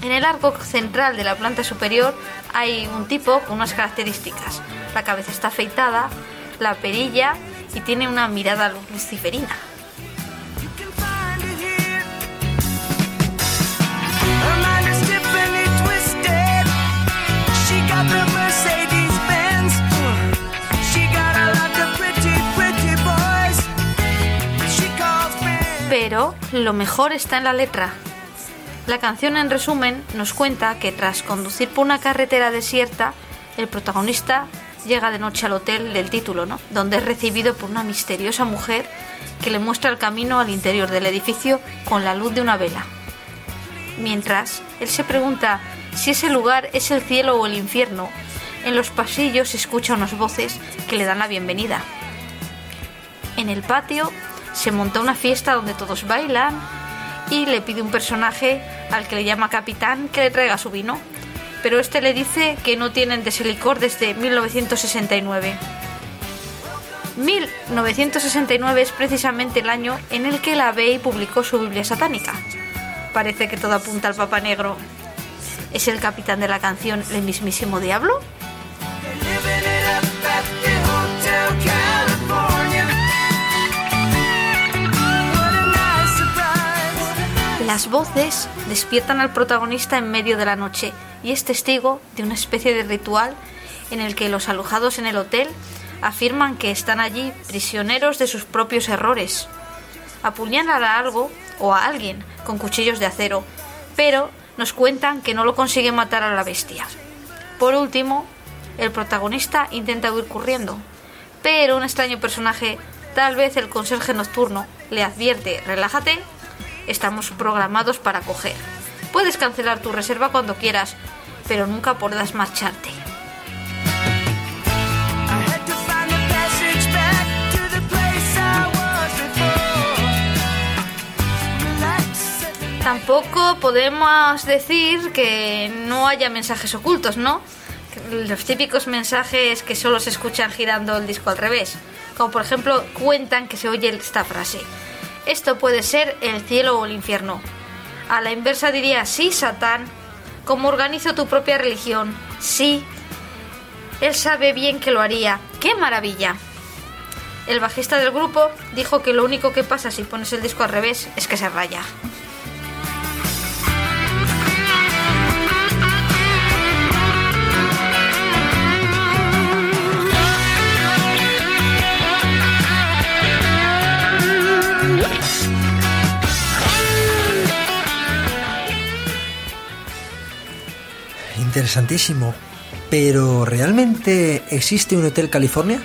Speaker 5: En el arco central de la planta superior hay un tipo con unas características. La cabeza está afeitada, la perilla y tiene una mirada luciferina. Pero lo mejor está en la letra. La canción en resumen nos cuenta que tras conducir por una carretera desierta, el protagonista llega de noche al hotel del título, ¿no? Donde es recibido por una misteriosa mujer que le muestra el camino al interior del edificio con la luz de una vela. Mientras, él se pregunta si ese lugar es el cielo o el infierno. En los pasillos escucha unas voces que le dan la bienvenida. En el patio se monta una fiesta donde todos bailan y le pide un personaje al que le llama capitán que le traiga su vino. Pero este le dice que no tienen de ese licor desde 1969. 1969 es precisamente el año en el que la Bey publicó su Biblia satánica. Parece que todo apunta al Papa Negro. ¿Es el capitán de la canción el mismísimo diablo? Las voces despiertan al protagonista en medio de la noche y es testigo de una especie de ritual en el que los alojados en el hotel afirman que están allí prisioneros de sus propios errores. Apuñalan a algo o a alguien con cuchillos de acero, pero nos cuentan que no lo consiguen matar a la bestia. Por último, el protagonista intenta huir corriendo, pero un extraño personaje, tal vez el conserje nocturno, le advierte, relájate, estamos programados para coger. Puedes cancelar tu reserva cuando quieras, pero nunca podrás marcharte. Tampoco podemos decir que no haya mensajes ocultos, ¿no? Los típicos mensajes que solo se escuchan girando el disco al revés. Como por ejemplo, cuentan que se oye esta frase. Esto puede ser el cielo o el infierno. A la inversa diría, sí, Satán, ¿cómo organizo tu propia religión? Sí. Él sabe bien que lo haría. ¡Qué maravilla! El bajista del grupo dijo que lo único que pasa si pones el disco al revés es que se raya.
Speaker 4: Interesantísimo. Pero ¿realmente existe un Hotel California?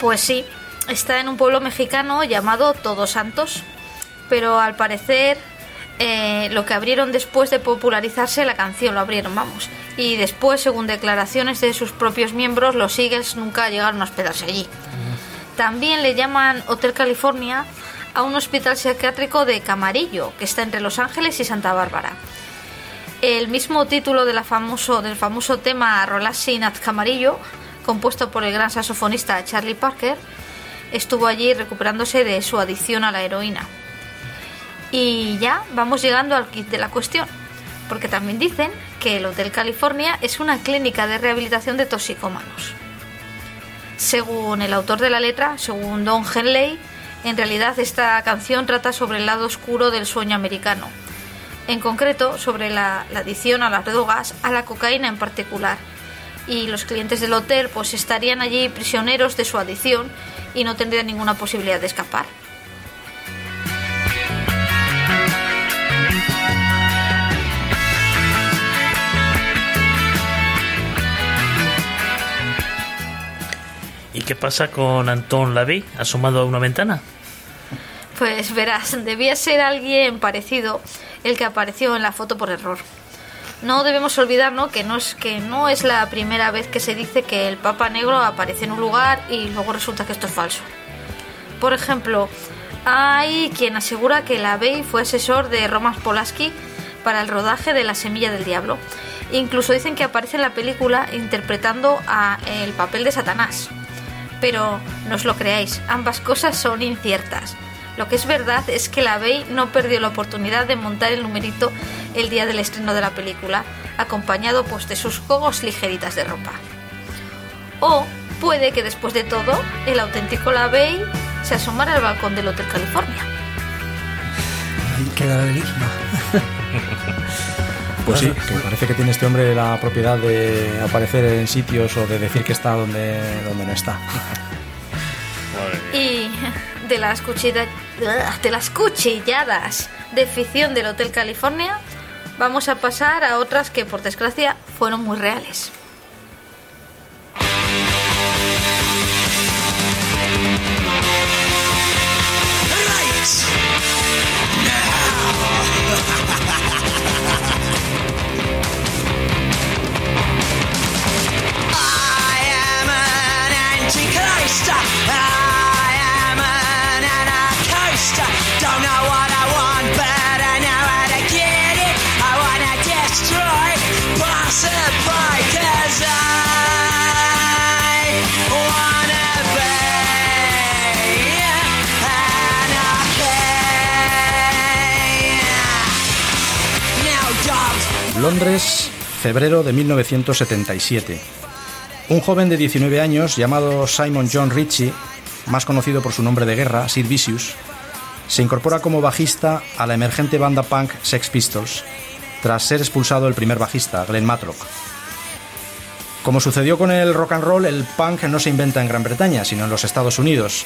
Speaker 5: Pues sí, está en un pueblo mexicano llamado Todos Santos, pero al parecer eh, lo que abrieron después de popularizarse la canción, lo abrieron, vamos. Y después, según declaraciones de sus propios miembros, los Eagles nunca llegaron a hospedarse allí. También le llaman Hotel California a un hospital psiquiátrico de Camarillo, que está entre Los Ángeles y Santa Bárbara. El mismo título del famoso tema Rolassin at Camarillo, compuesto por el gran saxofonista Charlie Parker, estuvo allí recuperándose de su adicción a la heroína. Y ya vamos llegando al kit de la cuestión, porque también dicen que el Hotel California es una clínica de rehabilitación de toxicómanos. Según el autor de la letra, según Don Henley, en realidad esta canción trata sobre el lado oscuro del sueño americano, en concreto sobre la, la adicción a las drogas, a la cocaína en particular. Y los clientes del hotel pues estarían allí prisioneros de su adicción y no tendrían ninguna posibilidad de escapar.
Speaker 3: ¿Y qué pasa con Anton Lavey asomado a una ventana?
Speaker 5: Pues verás, debía ser alguien parecido el que apareció en la foto por error. No debemos olvidar ¿no? que no es que no es la primera vez que se dice que el Papa Negro aparece en un lugar y luego resulta que esto es falso. Por ejemplo, hay quien asegura que la Bey fue asesor de Roman Polanski para el rodaje de La Semilla del Diablo. Incluso dicen que aparece en la película interpretando el papel de Satanás. Pero no os lo creáis, ambas cosas son inciertas. Lo que es verdad es que la Bey no perdió la oportunidad de montar el numerito el día del estreno de la película, acompañado pues de sus cogos ligeritas de ropa. O puede que después de todo, el auténtico La Bey se asomara al balcón del Hotel California.
Speaker 4: Ahí queda el enigma. [LAUGHS]
Speaker 2: Pues sí, que parece que tiene este hombre la propiedad de aparecer en sitios o de decir que está donde, donde no está.
Speaker 5: Y de las, cuchilla- de las cuchilladas de ficción del Hotel California, vamos a pasar a otras que por desgracia fueron muy reales.
Speaker 2: Londres, febrero de 1977. Un joven de 19 años llamado Simon John Ritchie, más conocido por su nombre de guerra, Sid Vicious, se incorpora como bajista a la emergente banda punk Sex Pistols, tras ser expulsado el primer bajista, Glenn Matlock. Como sucedió con el rock and roll, el punk no se inventa en Gran Bretaña, sino en los Estados Unidos,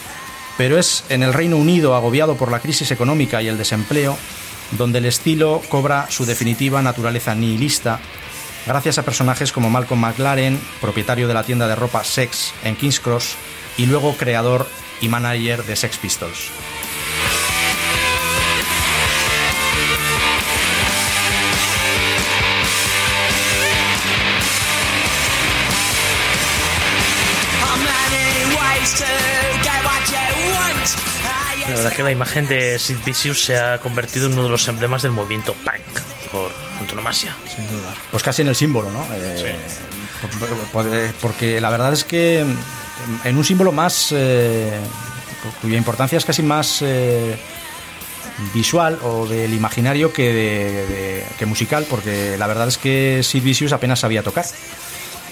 Speaker 2: pero es en el Reino Unido, agobiado por la crisis económica y el desempleo, donde el estilo cobra su definitiva naturaleza nihilista, gracias a personajes como Malcolm McLaren, propietario de la tienda de ropa Sex en King's Cross y luego creador y manager de Sex Pistols.
Speaker 3: La verdad que la imagen de Sid Vicious se ha convertido en uno de los emblemas del movimiento punk por antonomasia.
Speaker 2: Pues casi en el símbolo, ¿no? Eh, por- por- Porque la verdad es que en un símbolo más. eh, cuya importancia es casi más. eh, visual o del imaginario que, de- de- que musical, porque la verdad es que Sid Vicious apenas sabía tocar.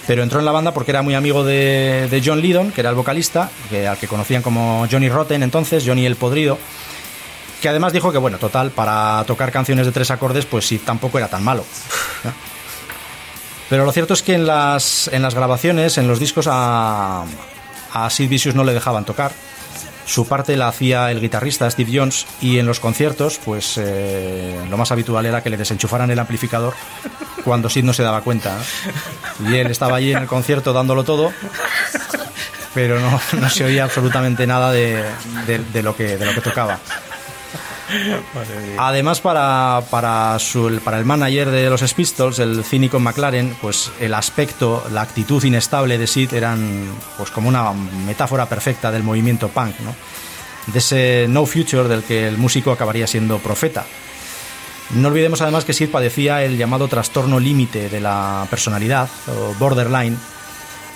Speaker 2: Pero entró en la banda porque era muy amigo de, John Lydon, que era el vocalista, que, al que conocían como Johnny Rotten entonces, Johnny el Podrido, que además dijo que, bueno, total, para tocar canciones de tres acordes, pues sí, tampoco era tan malo. Pero lo cierto es que en las, en las grabaciones, en los discos, a, a Sid Vicious no le dejaban tocar. Su parte la hacía el guitarrista Steve Jones y en los conciertos, pues eh, lo más habitual era que le desenchufaran el amplificador cuando Sid no se daba cuenta. Y él estaba allí en el concierto dándolo todo, pero no, no se oía absolutamente nada de- de lo, que, de lo que tocaba. Además, para, para, el manager de los Pistols, el cínico McLaren, pues el aspecto, la actitud inestable de Sid eran pues como una metáfora perfecta del movimiento punk, ¿no? de ese no future del que el músico acabaría siendo profeta. No olvidemos además que Sid padecía el llamado trastorno límite de la personalidad, o borderline,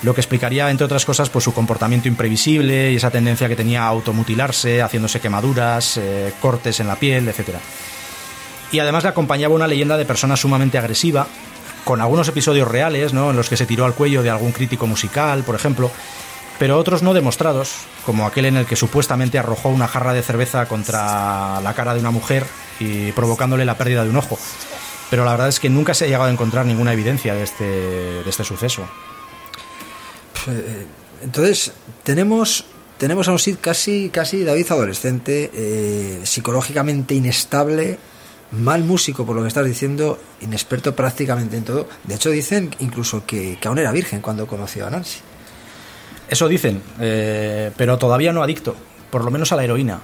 Speaker 2: lo que explicaría, entre otras cosas, pues su comportamiento imprevisible y esa tendencia que tenía a automutilarse, haciéndose quemaduras, eh, cortes en la piel, etc. Y además le acompañaba una leyenda de persona sumamente agresiva, con algunos episodios reales, ¿no? en los que se tiró al cuello de algún crítico musical, por ejemplo, pero otros no demostrados, como aquel en el que supuestamente arrojó una jarra de cerveza contra la cara de una mujer y provocándole la pérdida de un ojo. Pero la verdad es que nunca se ha llegado a encontrar ninguna evidencia de este, de este suceso.
Speaker 4: Eh, Entonces, tenemos, tenemos a un Sid casi, casi David adolescente, eh, psicológicamente inestable, mal músico, por lo que estás diciendo, inexperto prácticamente en todo. De hecho, dicen incluso que, aún era virgen cuando conoció a Nancy.
Speaker 2: Eso dicen, eh, pero todavía no adicto, por lo menos a la heroína.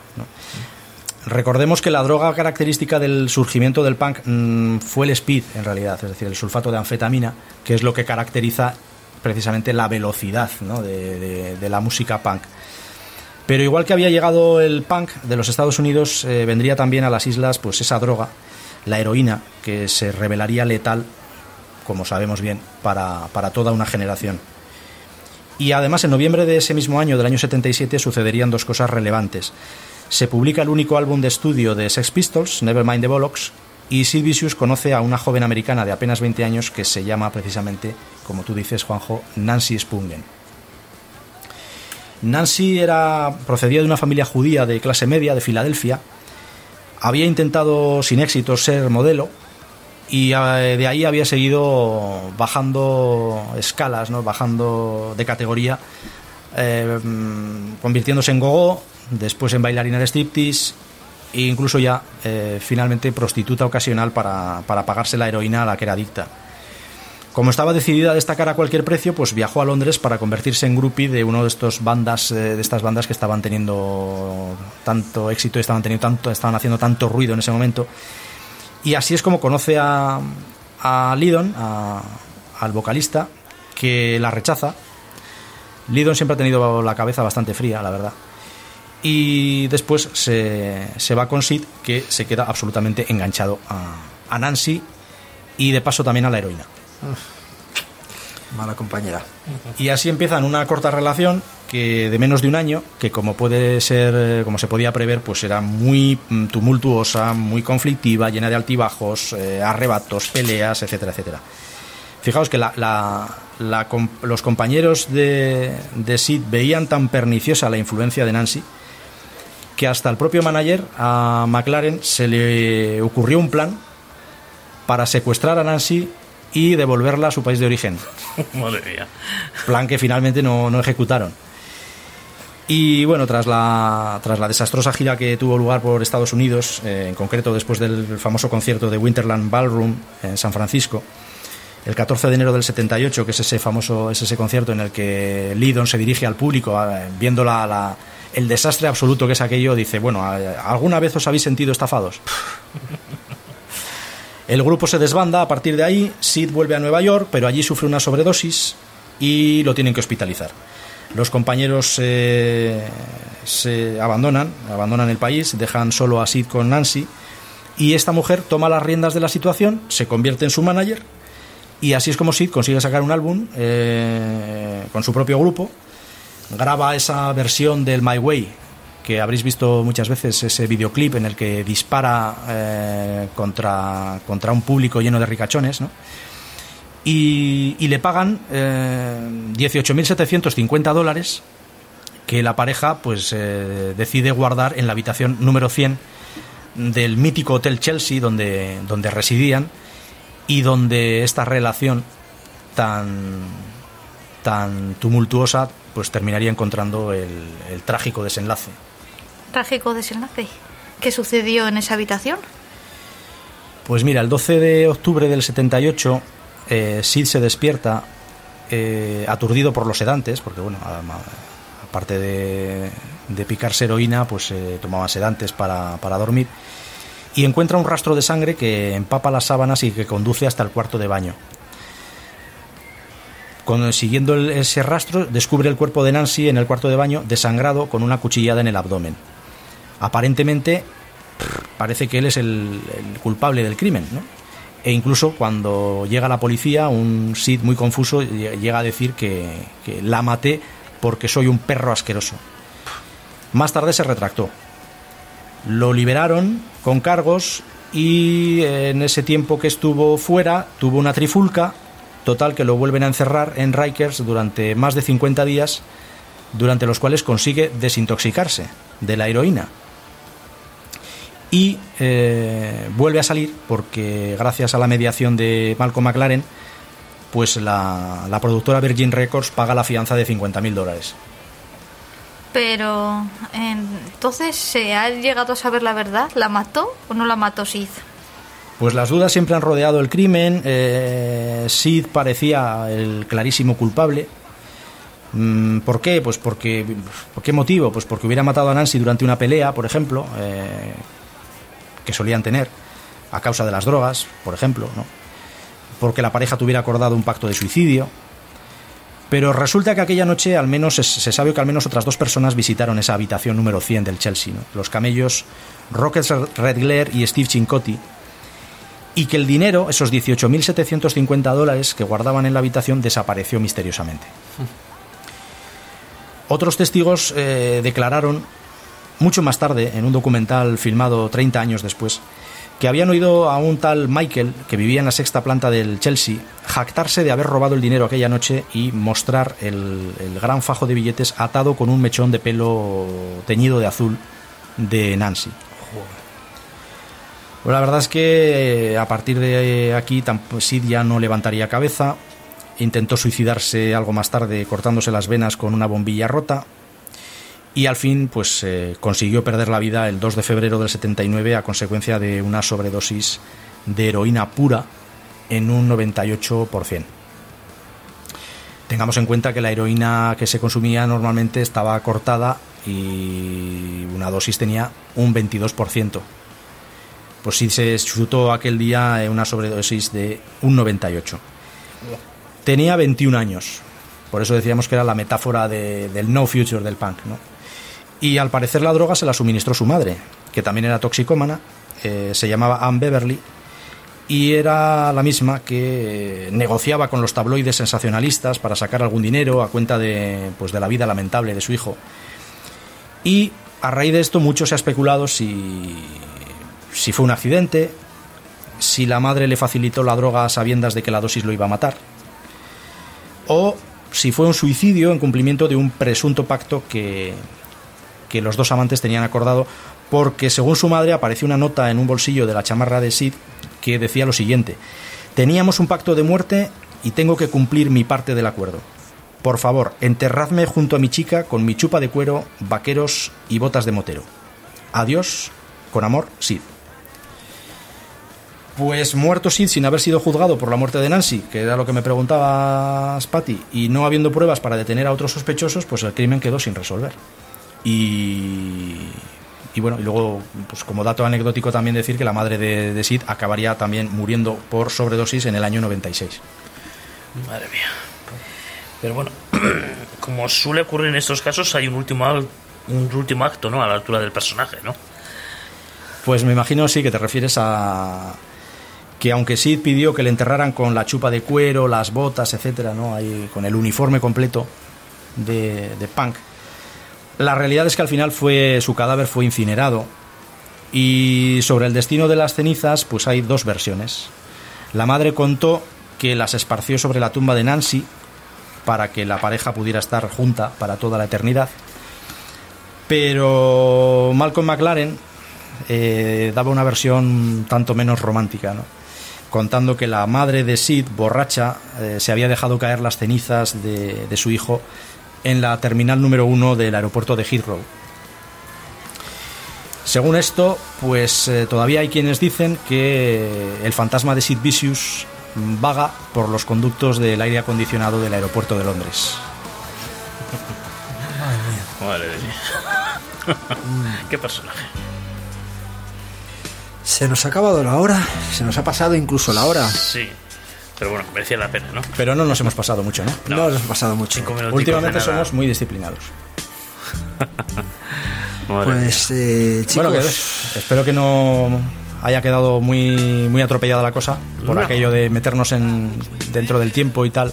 Speaker 2: Recordemos que la droga característica del surgimiento del punk mm, fue el speed, en realidad, es decir, el sulfato de anfetamina, que es lo que caracteriza precisamente la velocidad de, la música punk. Pero igual que había llegado el punk de los Estados Unidos, eh, vendría también a las islas pues esa droga, la heroína, que se revelaría letal, como sabemos bien, para, para toda una generación. Y además, en noviembre de ese mismo año, del año 77, sucederían dos cosas relevantes. Se publica el único álbum de estudio de Sex Pistols, Nevermind the Bollocks, y Sid conoce a una joven americana de apenas 20 años que se llama precisamente, como tú dices, Juanjo, Nancy Spungen. Nancy era, procedía de una familia judía de clase media de Filadelfia. Había intentado sin éxito ser modelo y eh, de ahí había seguido bajando escalas, ¿no? bajando de categoría, eh, convirtiéndose en gogo, después en bailarina de striptease e incluso ya eh, finalmente prostituta ocasional para, para pagarse la heroína a la que era adicta. Como estaba decidida a destacar a cualquier precio, pues viajó a Londres para convertirse en groupie de uno de estos bandas, eh, de estas bandas que estaban teniendo tanto éxito, estaban teniendo tanto, estaban haciendo tanto ruido en ese momento. Y así es como conoce a, Lydon, al vocalista, que la rechaza. Lydon siempre ha tenido la cabeza bastante fría, la verdad. Y después se, va con Sid, que se queda absolutamente enganchado a Nancy y de paso también a la heroína.
Speaker 4: Mala compañera.
Speaker 2: Y así empiezan una corta relación que de menos de un año, que como puede ser, como se podía prever, pues era muy mm, tumultuosa, muy conflictiva, llena de altibajos, eh, arrebatos, peleas, etcétera, etcétera. Fijaos que la- los compañeros de, de Sid veían tan perniciosa la influencia de Nancy que hasta el propio manager, a McLaren, se le ocurrió un plan para secuestrar a Nancy y devolverla a su país de origen [LAUGHS]
Speaker 3: Madre mía.
Speaker 2: plan que finalmente no, no ejecutaron. Y bueno, tras la, tras la desastrosa gira que tuvo lugar por Estados Unidos, eh, en concreto después del famoso concierto de Winterland Ballroom en San Francisco, el 14 de enero del 78, que es ese famoso es ese concierto en el que Lydon se dirige al público, viendo la, la- el desastre absoluto que es aquello, dice, bueno, ¿alguna vez os habéis sentido estafados? [LAUGHS] El grupo se desbanda a partir de ahí, Sid vuelve a Nueva York, pero allí sufre una sobredosis y lo tienen que hospitalizar. Los compañeros eh, se abandonan, abandonan el país, dejan solo a Sid con Nancy y esta mujer toma las riendas de la situación, se convierte en su manager y así es como Sid consigue sacar un álbum eh, con su propio grupo, graba esa versión del My Way que habréis visto muchas veces ese videoclip en el que dispara eh, contra, contra un público lleno de ricachones, y, le pagan eh, 18.750 dólares que la pareja pues eh, decide guardar en la habitación número 100 del mítico Hotel Chelsea donde, donde residían y donde esta relación tan, tan tumultuosa pues terminaría encontrando el trágico desenlace.
Speaker 5: Trágico desenlace. ¿Qué sucedió en esa habitación?
Speaker 2: Pues mira, el 12 de octubre del 78 eh, Sid se despierta eh, aturdido por los sedantes, porque bueno, aparte de, de picarse heroína, pues eh, tomaba sedantes para, para dormir, y encuentra un rastro de sangre que empapa las sábanas y que conduce hasta el cuarto de baño. Siguiendo ese rastro, descubre el cuerpo de Nancy en el cuarto de baño, desangrado con una cuchillada en el abdomen. Aparentemente, parece que él es el, culpable del crimen, ¿no? E incluso cuando llega la policía, un Sid muy confuso lle- llega a decir que, que la maté porque soy un perro asqueroso. Más tarde se retractó. Lo liberaron con cargos y en ese tiempo que estuvo fuera tuvo una trifulca, total que lo vuelven a encerrar en Rikers durante más de 50 días, durante los cuales consigue desintoxicarse de la heroína y eh, vuelve a salir porque gracias a la mediación de Malcolm McLaren pues la, la productora Virgin Records paga la fianza de 50.000 dólares.
Speaker 5: Pero entonces se ha llegado a saber la verdad. ¿La mató o no la mató Sid?
Speaker 2: Pues las dudas siempre han rodeado el crimen. eh, Sid parecía el clarísimo culpable. Mm, ¿Por qué? Pues porque. ¿Por qué motivo? Pues porque hubiera matado a Nancy durante una pelea, por ejemplo, eh, que solían tener, a causa de las drogas, por ejemplo, ¿no? Porque la pareja tuviera acordado un pacto de suicidio. Pero resulta que aquella noche al menos se, sabe que al menos otras dos personas visitaron esa habitación número 100 del Chelsea, ¿no? los camellos Rocket Redglare y Steve Cincotti, y que el dinero, esos 18.750 dólares que guardaban en la habitación, desapareció misteriosamente. [LAUGHS] Otros testigos eh, declararon mucho más tarde, en un documental filmado 30 años después, que habían oído a un tal Michael, que vivía en la sexta planta del Chelsea, jactarse de haber robado el dinero aquella noche y mostrar el, gran fajo de billetes atado con un mechón de pelo teñido de azul de Nancy. Pues la verdad es que eh, a partir de aquí Sid ya no levantaría cabeza. Intentó suicidarse algo más tarde cortándose las venas con una bombilla rota. Y al fin, pues eh, consiguió perder la vida el 2 de febrero del 79 a consecuencia de una sobredosis de heroína pura en un 98%. Tengamos en cuenta que la heroína que se consumía normalmente estaba cortada y una dosis tenía un 22%. Pues sí se chutó aquel día eh, una sobredosis de un 98. Tenía 21 años. Por eso decíamos que era la metáfora de- del no future del punk, ¿no? Y al parecer la droga se la suministró su madre, que también era toxicómana, eh, se llamaba Ann Beverly, y era la misma que negociaba con los tabloides sensacionalistas para sacar algún dinero a cuenta de, pues, de la vida lamentable de su hijo. Y a raíz de esto mucho se ha especulado si, si fue un accidente, si la madre le facilitó la droga a sabiendas de que la dosis lo iba a matar, o si fue un suicidio en cumplimiento de un presunto pacto que, que los dos amantes tenían acordado, porque según su madre apareció una nota en un bolsillo de la chamarra de Sid que decía lo siguiente, teníamos un pacto de muerte y tengo que cumplir mi parte del acuerdo. Por favor, enterradme junto a mi chica con mi chupa de cuero, vaqueros y botas de motero. Adiós, con amor, Sid. Pues muerto Sid sin haber sido juzgado por la muerte de Nancy, que era lo que me preguntabas, Patty, y no habiendo pruebas para detener a otros sospechosos, pues el crimen quedó sin resolver. Y, y bueno, y luego, pues como dato anecdótico también decir que la madre de, de Sid acabaría también muriendo por sobredosis en el año 96.
Speaker 3: Madre mía. Pero bueno, [CLEARS THROAT] como suele ocurrir en estos casos, hay un último, un último acto, ¿no? A la altura del personaje, ¿no?
Speaker 2: Pues me imagino sí que te refieres a que aunque Sid pidió que le enterraran con la chupa de cuero, las botas, etcétera, ¿no? Ahí con el uniforme completo de, de Punk. La realidad es que al final fue su cadáver fue incinerado y sobre el destino de las cenizas pues hay dos versiones. La madre contó que las esparció sobre la tumba de Nancy para que la pareja pudiera estar junta para toda la eternidad. Pero Malcolm McLaren eh, daba una versión tanto menos romántica, ¿no? contando que la madre de Sid, borracha, eh, se había dejado caer las cenizas de, de su hijo en la terminal número uno del aeropuerto de Heathrow. Según esto, pues eh, todavía hay quienes dicen que el fantasma de Sid Vicious vaga por los conductos del aire acondicionado del aeropuerto de Londres.
Speaker 3: Madre mía. [LAUGHS] ¿Qué personaje?
Speaker 4: Se nos ha acabado la hora, se nos ha pasado incluso la hora.
Speaker 3: Sí. Pero bueno, merecía la pena, ¿no?
Speaker 2: Pero no nos hemos pasado mucho, ¿no?
Speaker 4: No, nos ha pasado mucho.
Speaker 2: Últimamente somos muy disciplinados. [LAUGHS]
Speaker 4: Pues, eh, chicos,
Speaker 2: Bueno, que espero que no haya quedado muy, muy atropellada la cosa por
Speaker 3: No.
Speaker 2: aquello de meternos en dentro del tiempo y tal.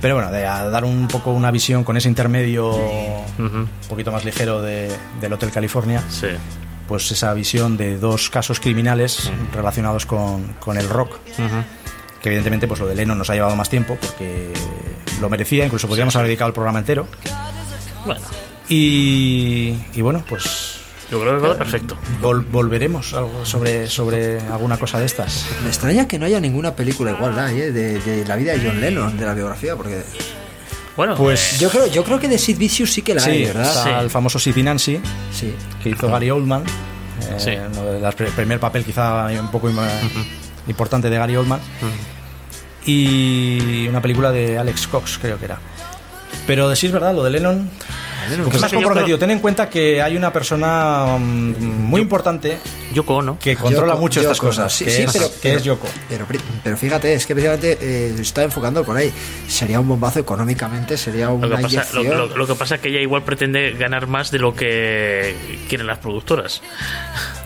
Speaker 2: Pero bueno, de a dar un poco una visión con ese intermedio un poquito más ligero de- del Hotel California,
Speaker 3: Sí.
Speaker 2: pues esa visión de dos casos criminales relacionados con, con el rock. Que evidentemente pues lo de Lennon nos ha llevado más tiempo porque lo merecía, incluso podríamos haber dedicado el programa entero.
Speaker 3: Bueno,
Speaker 2: Y, y bueno, pues
Speaker 3: yo creo que quedó perfecto.
Speaker 2: Vol- volveremos algo sobre, sobre alguna cosa de estas.
Speaker 4: me extraña que no haya ninguna película igual ¿eh? de, de la vida de John Lennon, de la biografía, porque
Speaker 3: Bueno,
Speaker 2: Pues-
Speaker 4: yo creo, yo creo que de Sid Vicious sí que la hay, ¿verdad?
Speaker 2: está
Speaker 3: Sí.
Speaker 2: el famoso Sissy Nancy,
Speaker 4: Sí.
Speaker 2: que hizo Gary Oldman. eh,
Speaker 3: Sí.
Speaker 2: el primer papel quizá un poco importante de Gary Oldman. Y una película de Alex Cox, creo que era. Pero de sí es verdad, lo de Lennon.
Speaker 4: Lennon,
Speaker 2: Porque
Speaker 3: que yo
Speaker 2: comprometido.
Speaker 3: creo-
Speaker 2: Ten en cuenta que hay una persona mm, muy importante
Speaker 3: Yoko Ono.
Speaker 2: que controla
Speaker 4: Yoko-
Speaker 2: mucho estas cosas.
Speaker 4: sí,
Speaker 2: que
Speaker 4: sí,
Speaker 2: es,
Speaker 4: pero-
Speaker 2: que
Speaker 4: pero-
Speaker 2: es Yoko.
Speaker 4: Pero, pero fíjate, es que precisamente eh, está enfocando por ahí. Sería un bombazo económicamente, sería
Speaker 3: Lo
Speaker 4: una
Speaker 3: que, pasa, lo,
Speaker 4: inyección.
Speaker 3: lo- lo que pasa es que ella igual pretende ganar más de lo que quieren las productoras.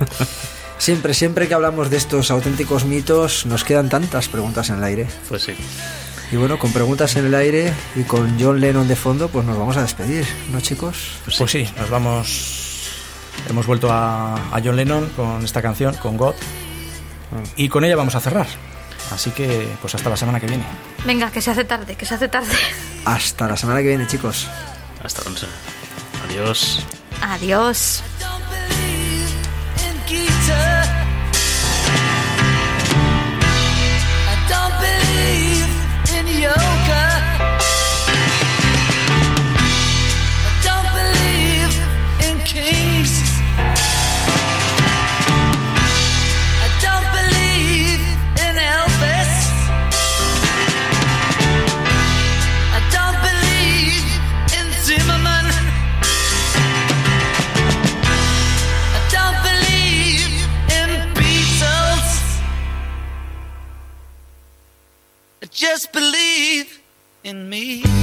Speaker 3: [LAUGHS]
Speaker 4: Siempre, siempre que hablamos de estos auténticos mitos, nos quedan tantas preguntas en el aire.
Speaker 3: Pues sí.
Speaker 4: Y bueno, con preguntas en el aire y con John Lennon de fondo, pues nos vamos a despedir, ¿no, chicos?
Speaker 2: Pues sí, nos vamos. Hemos vuelto a, a John Lennon con esta canción, con God. Y con ella vamos a cerrar. Así que, pues hasta la semana que viene.
Speaker 5: Venga, que se hace tarde, que se hace tarde.
Speaker 4: Hasta la semana que viene, chicos.
Speaker 3: Hasta entonces. Adiós.
Speaker 5: Adiós.
Speaker 1: Just believe in me.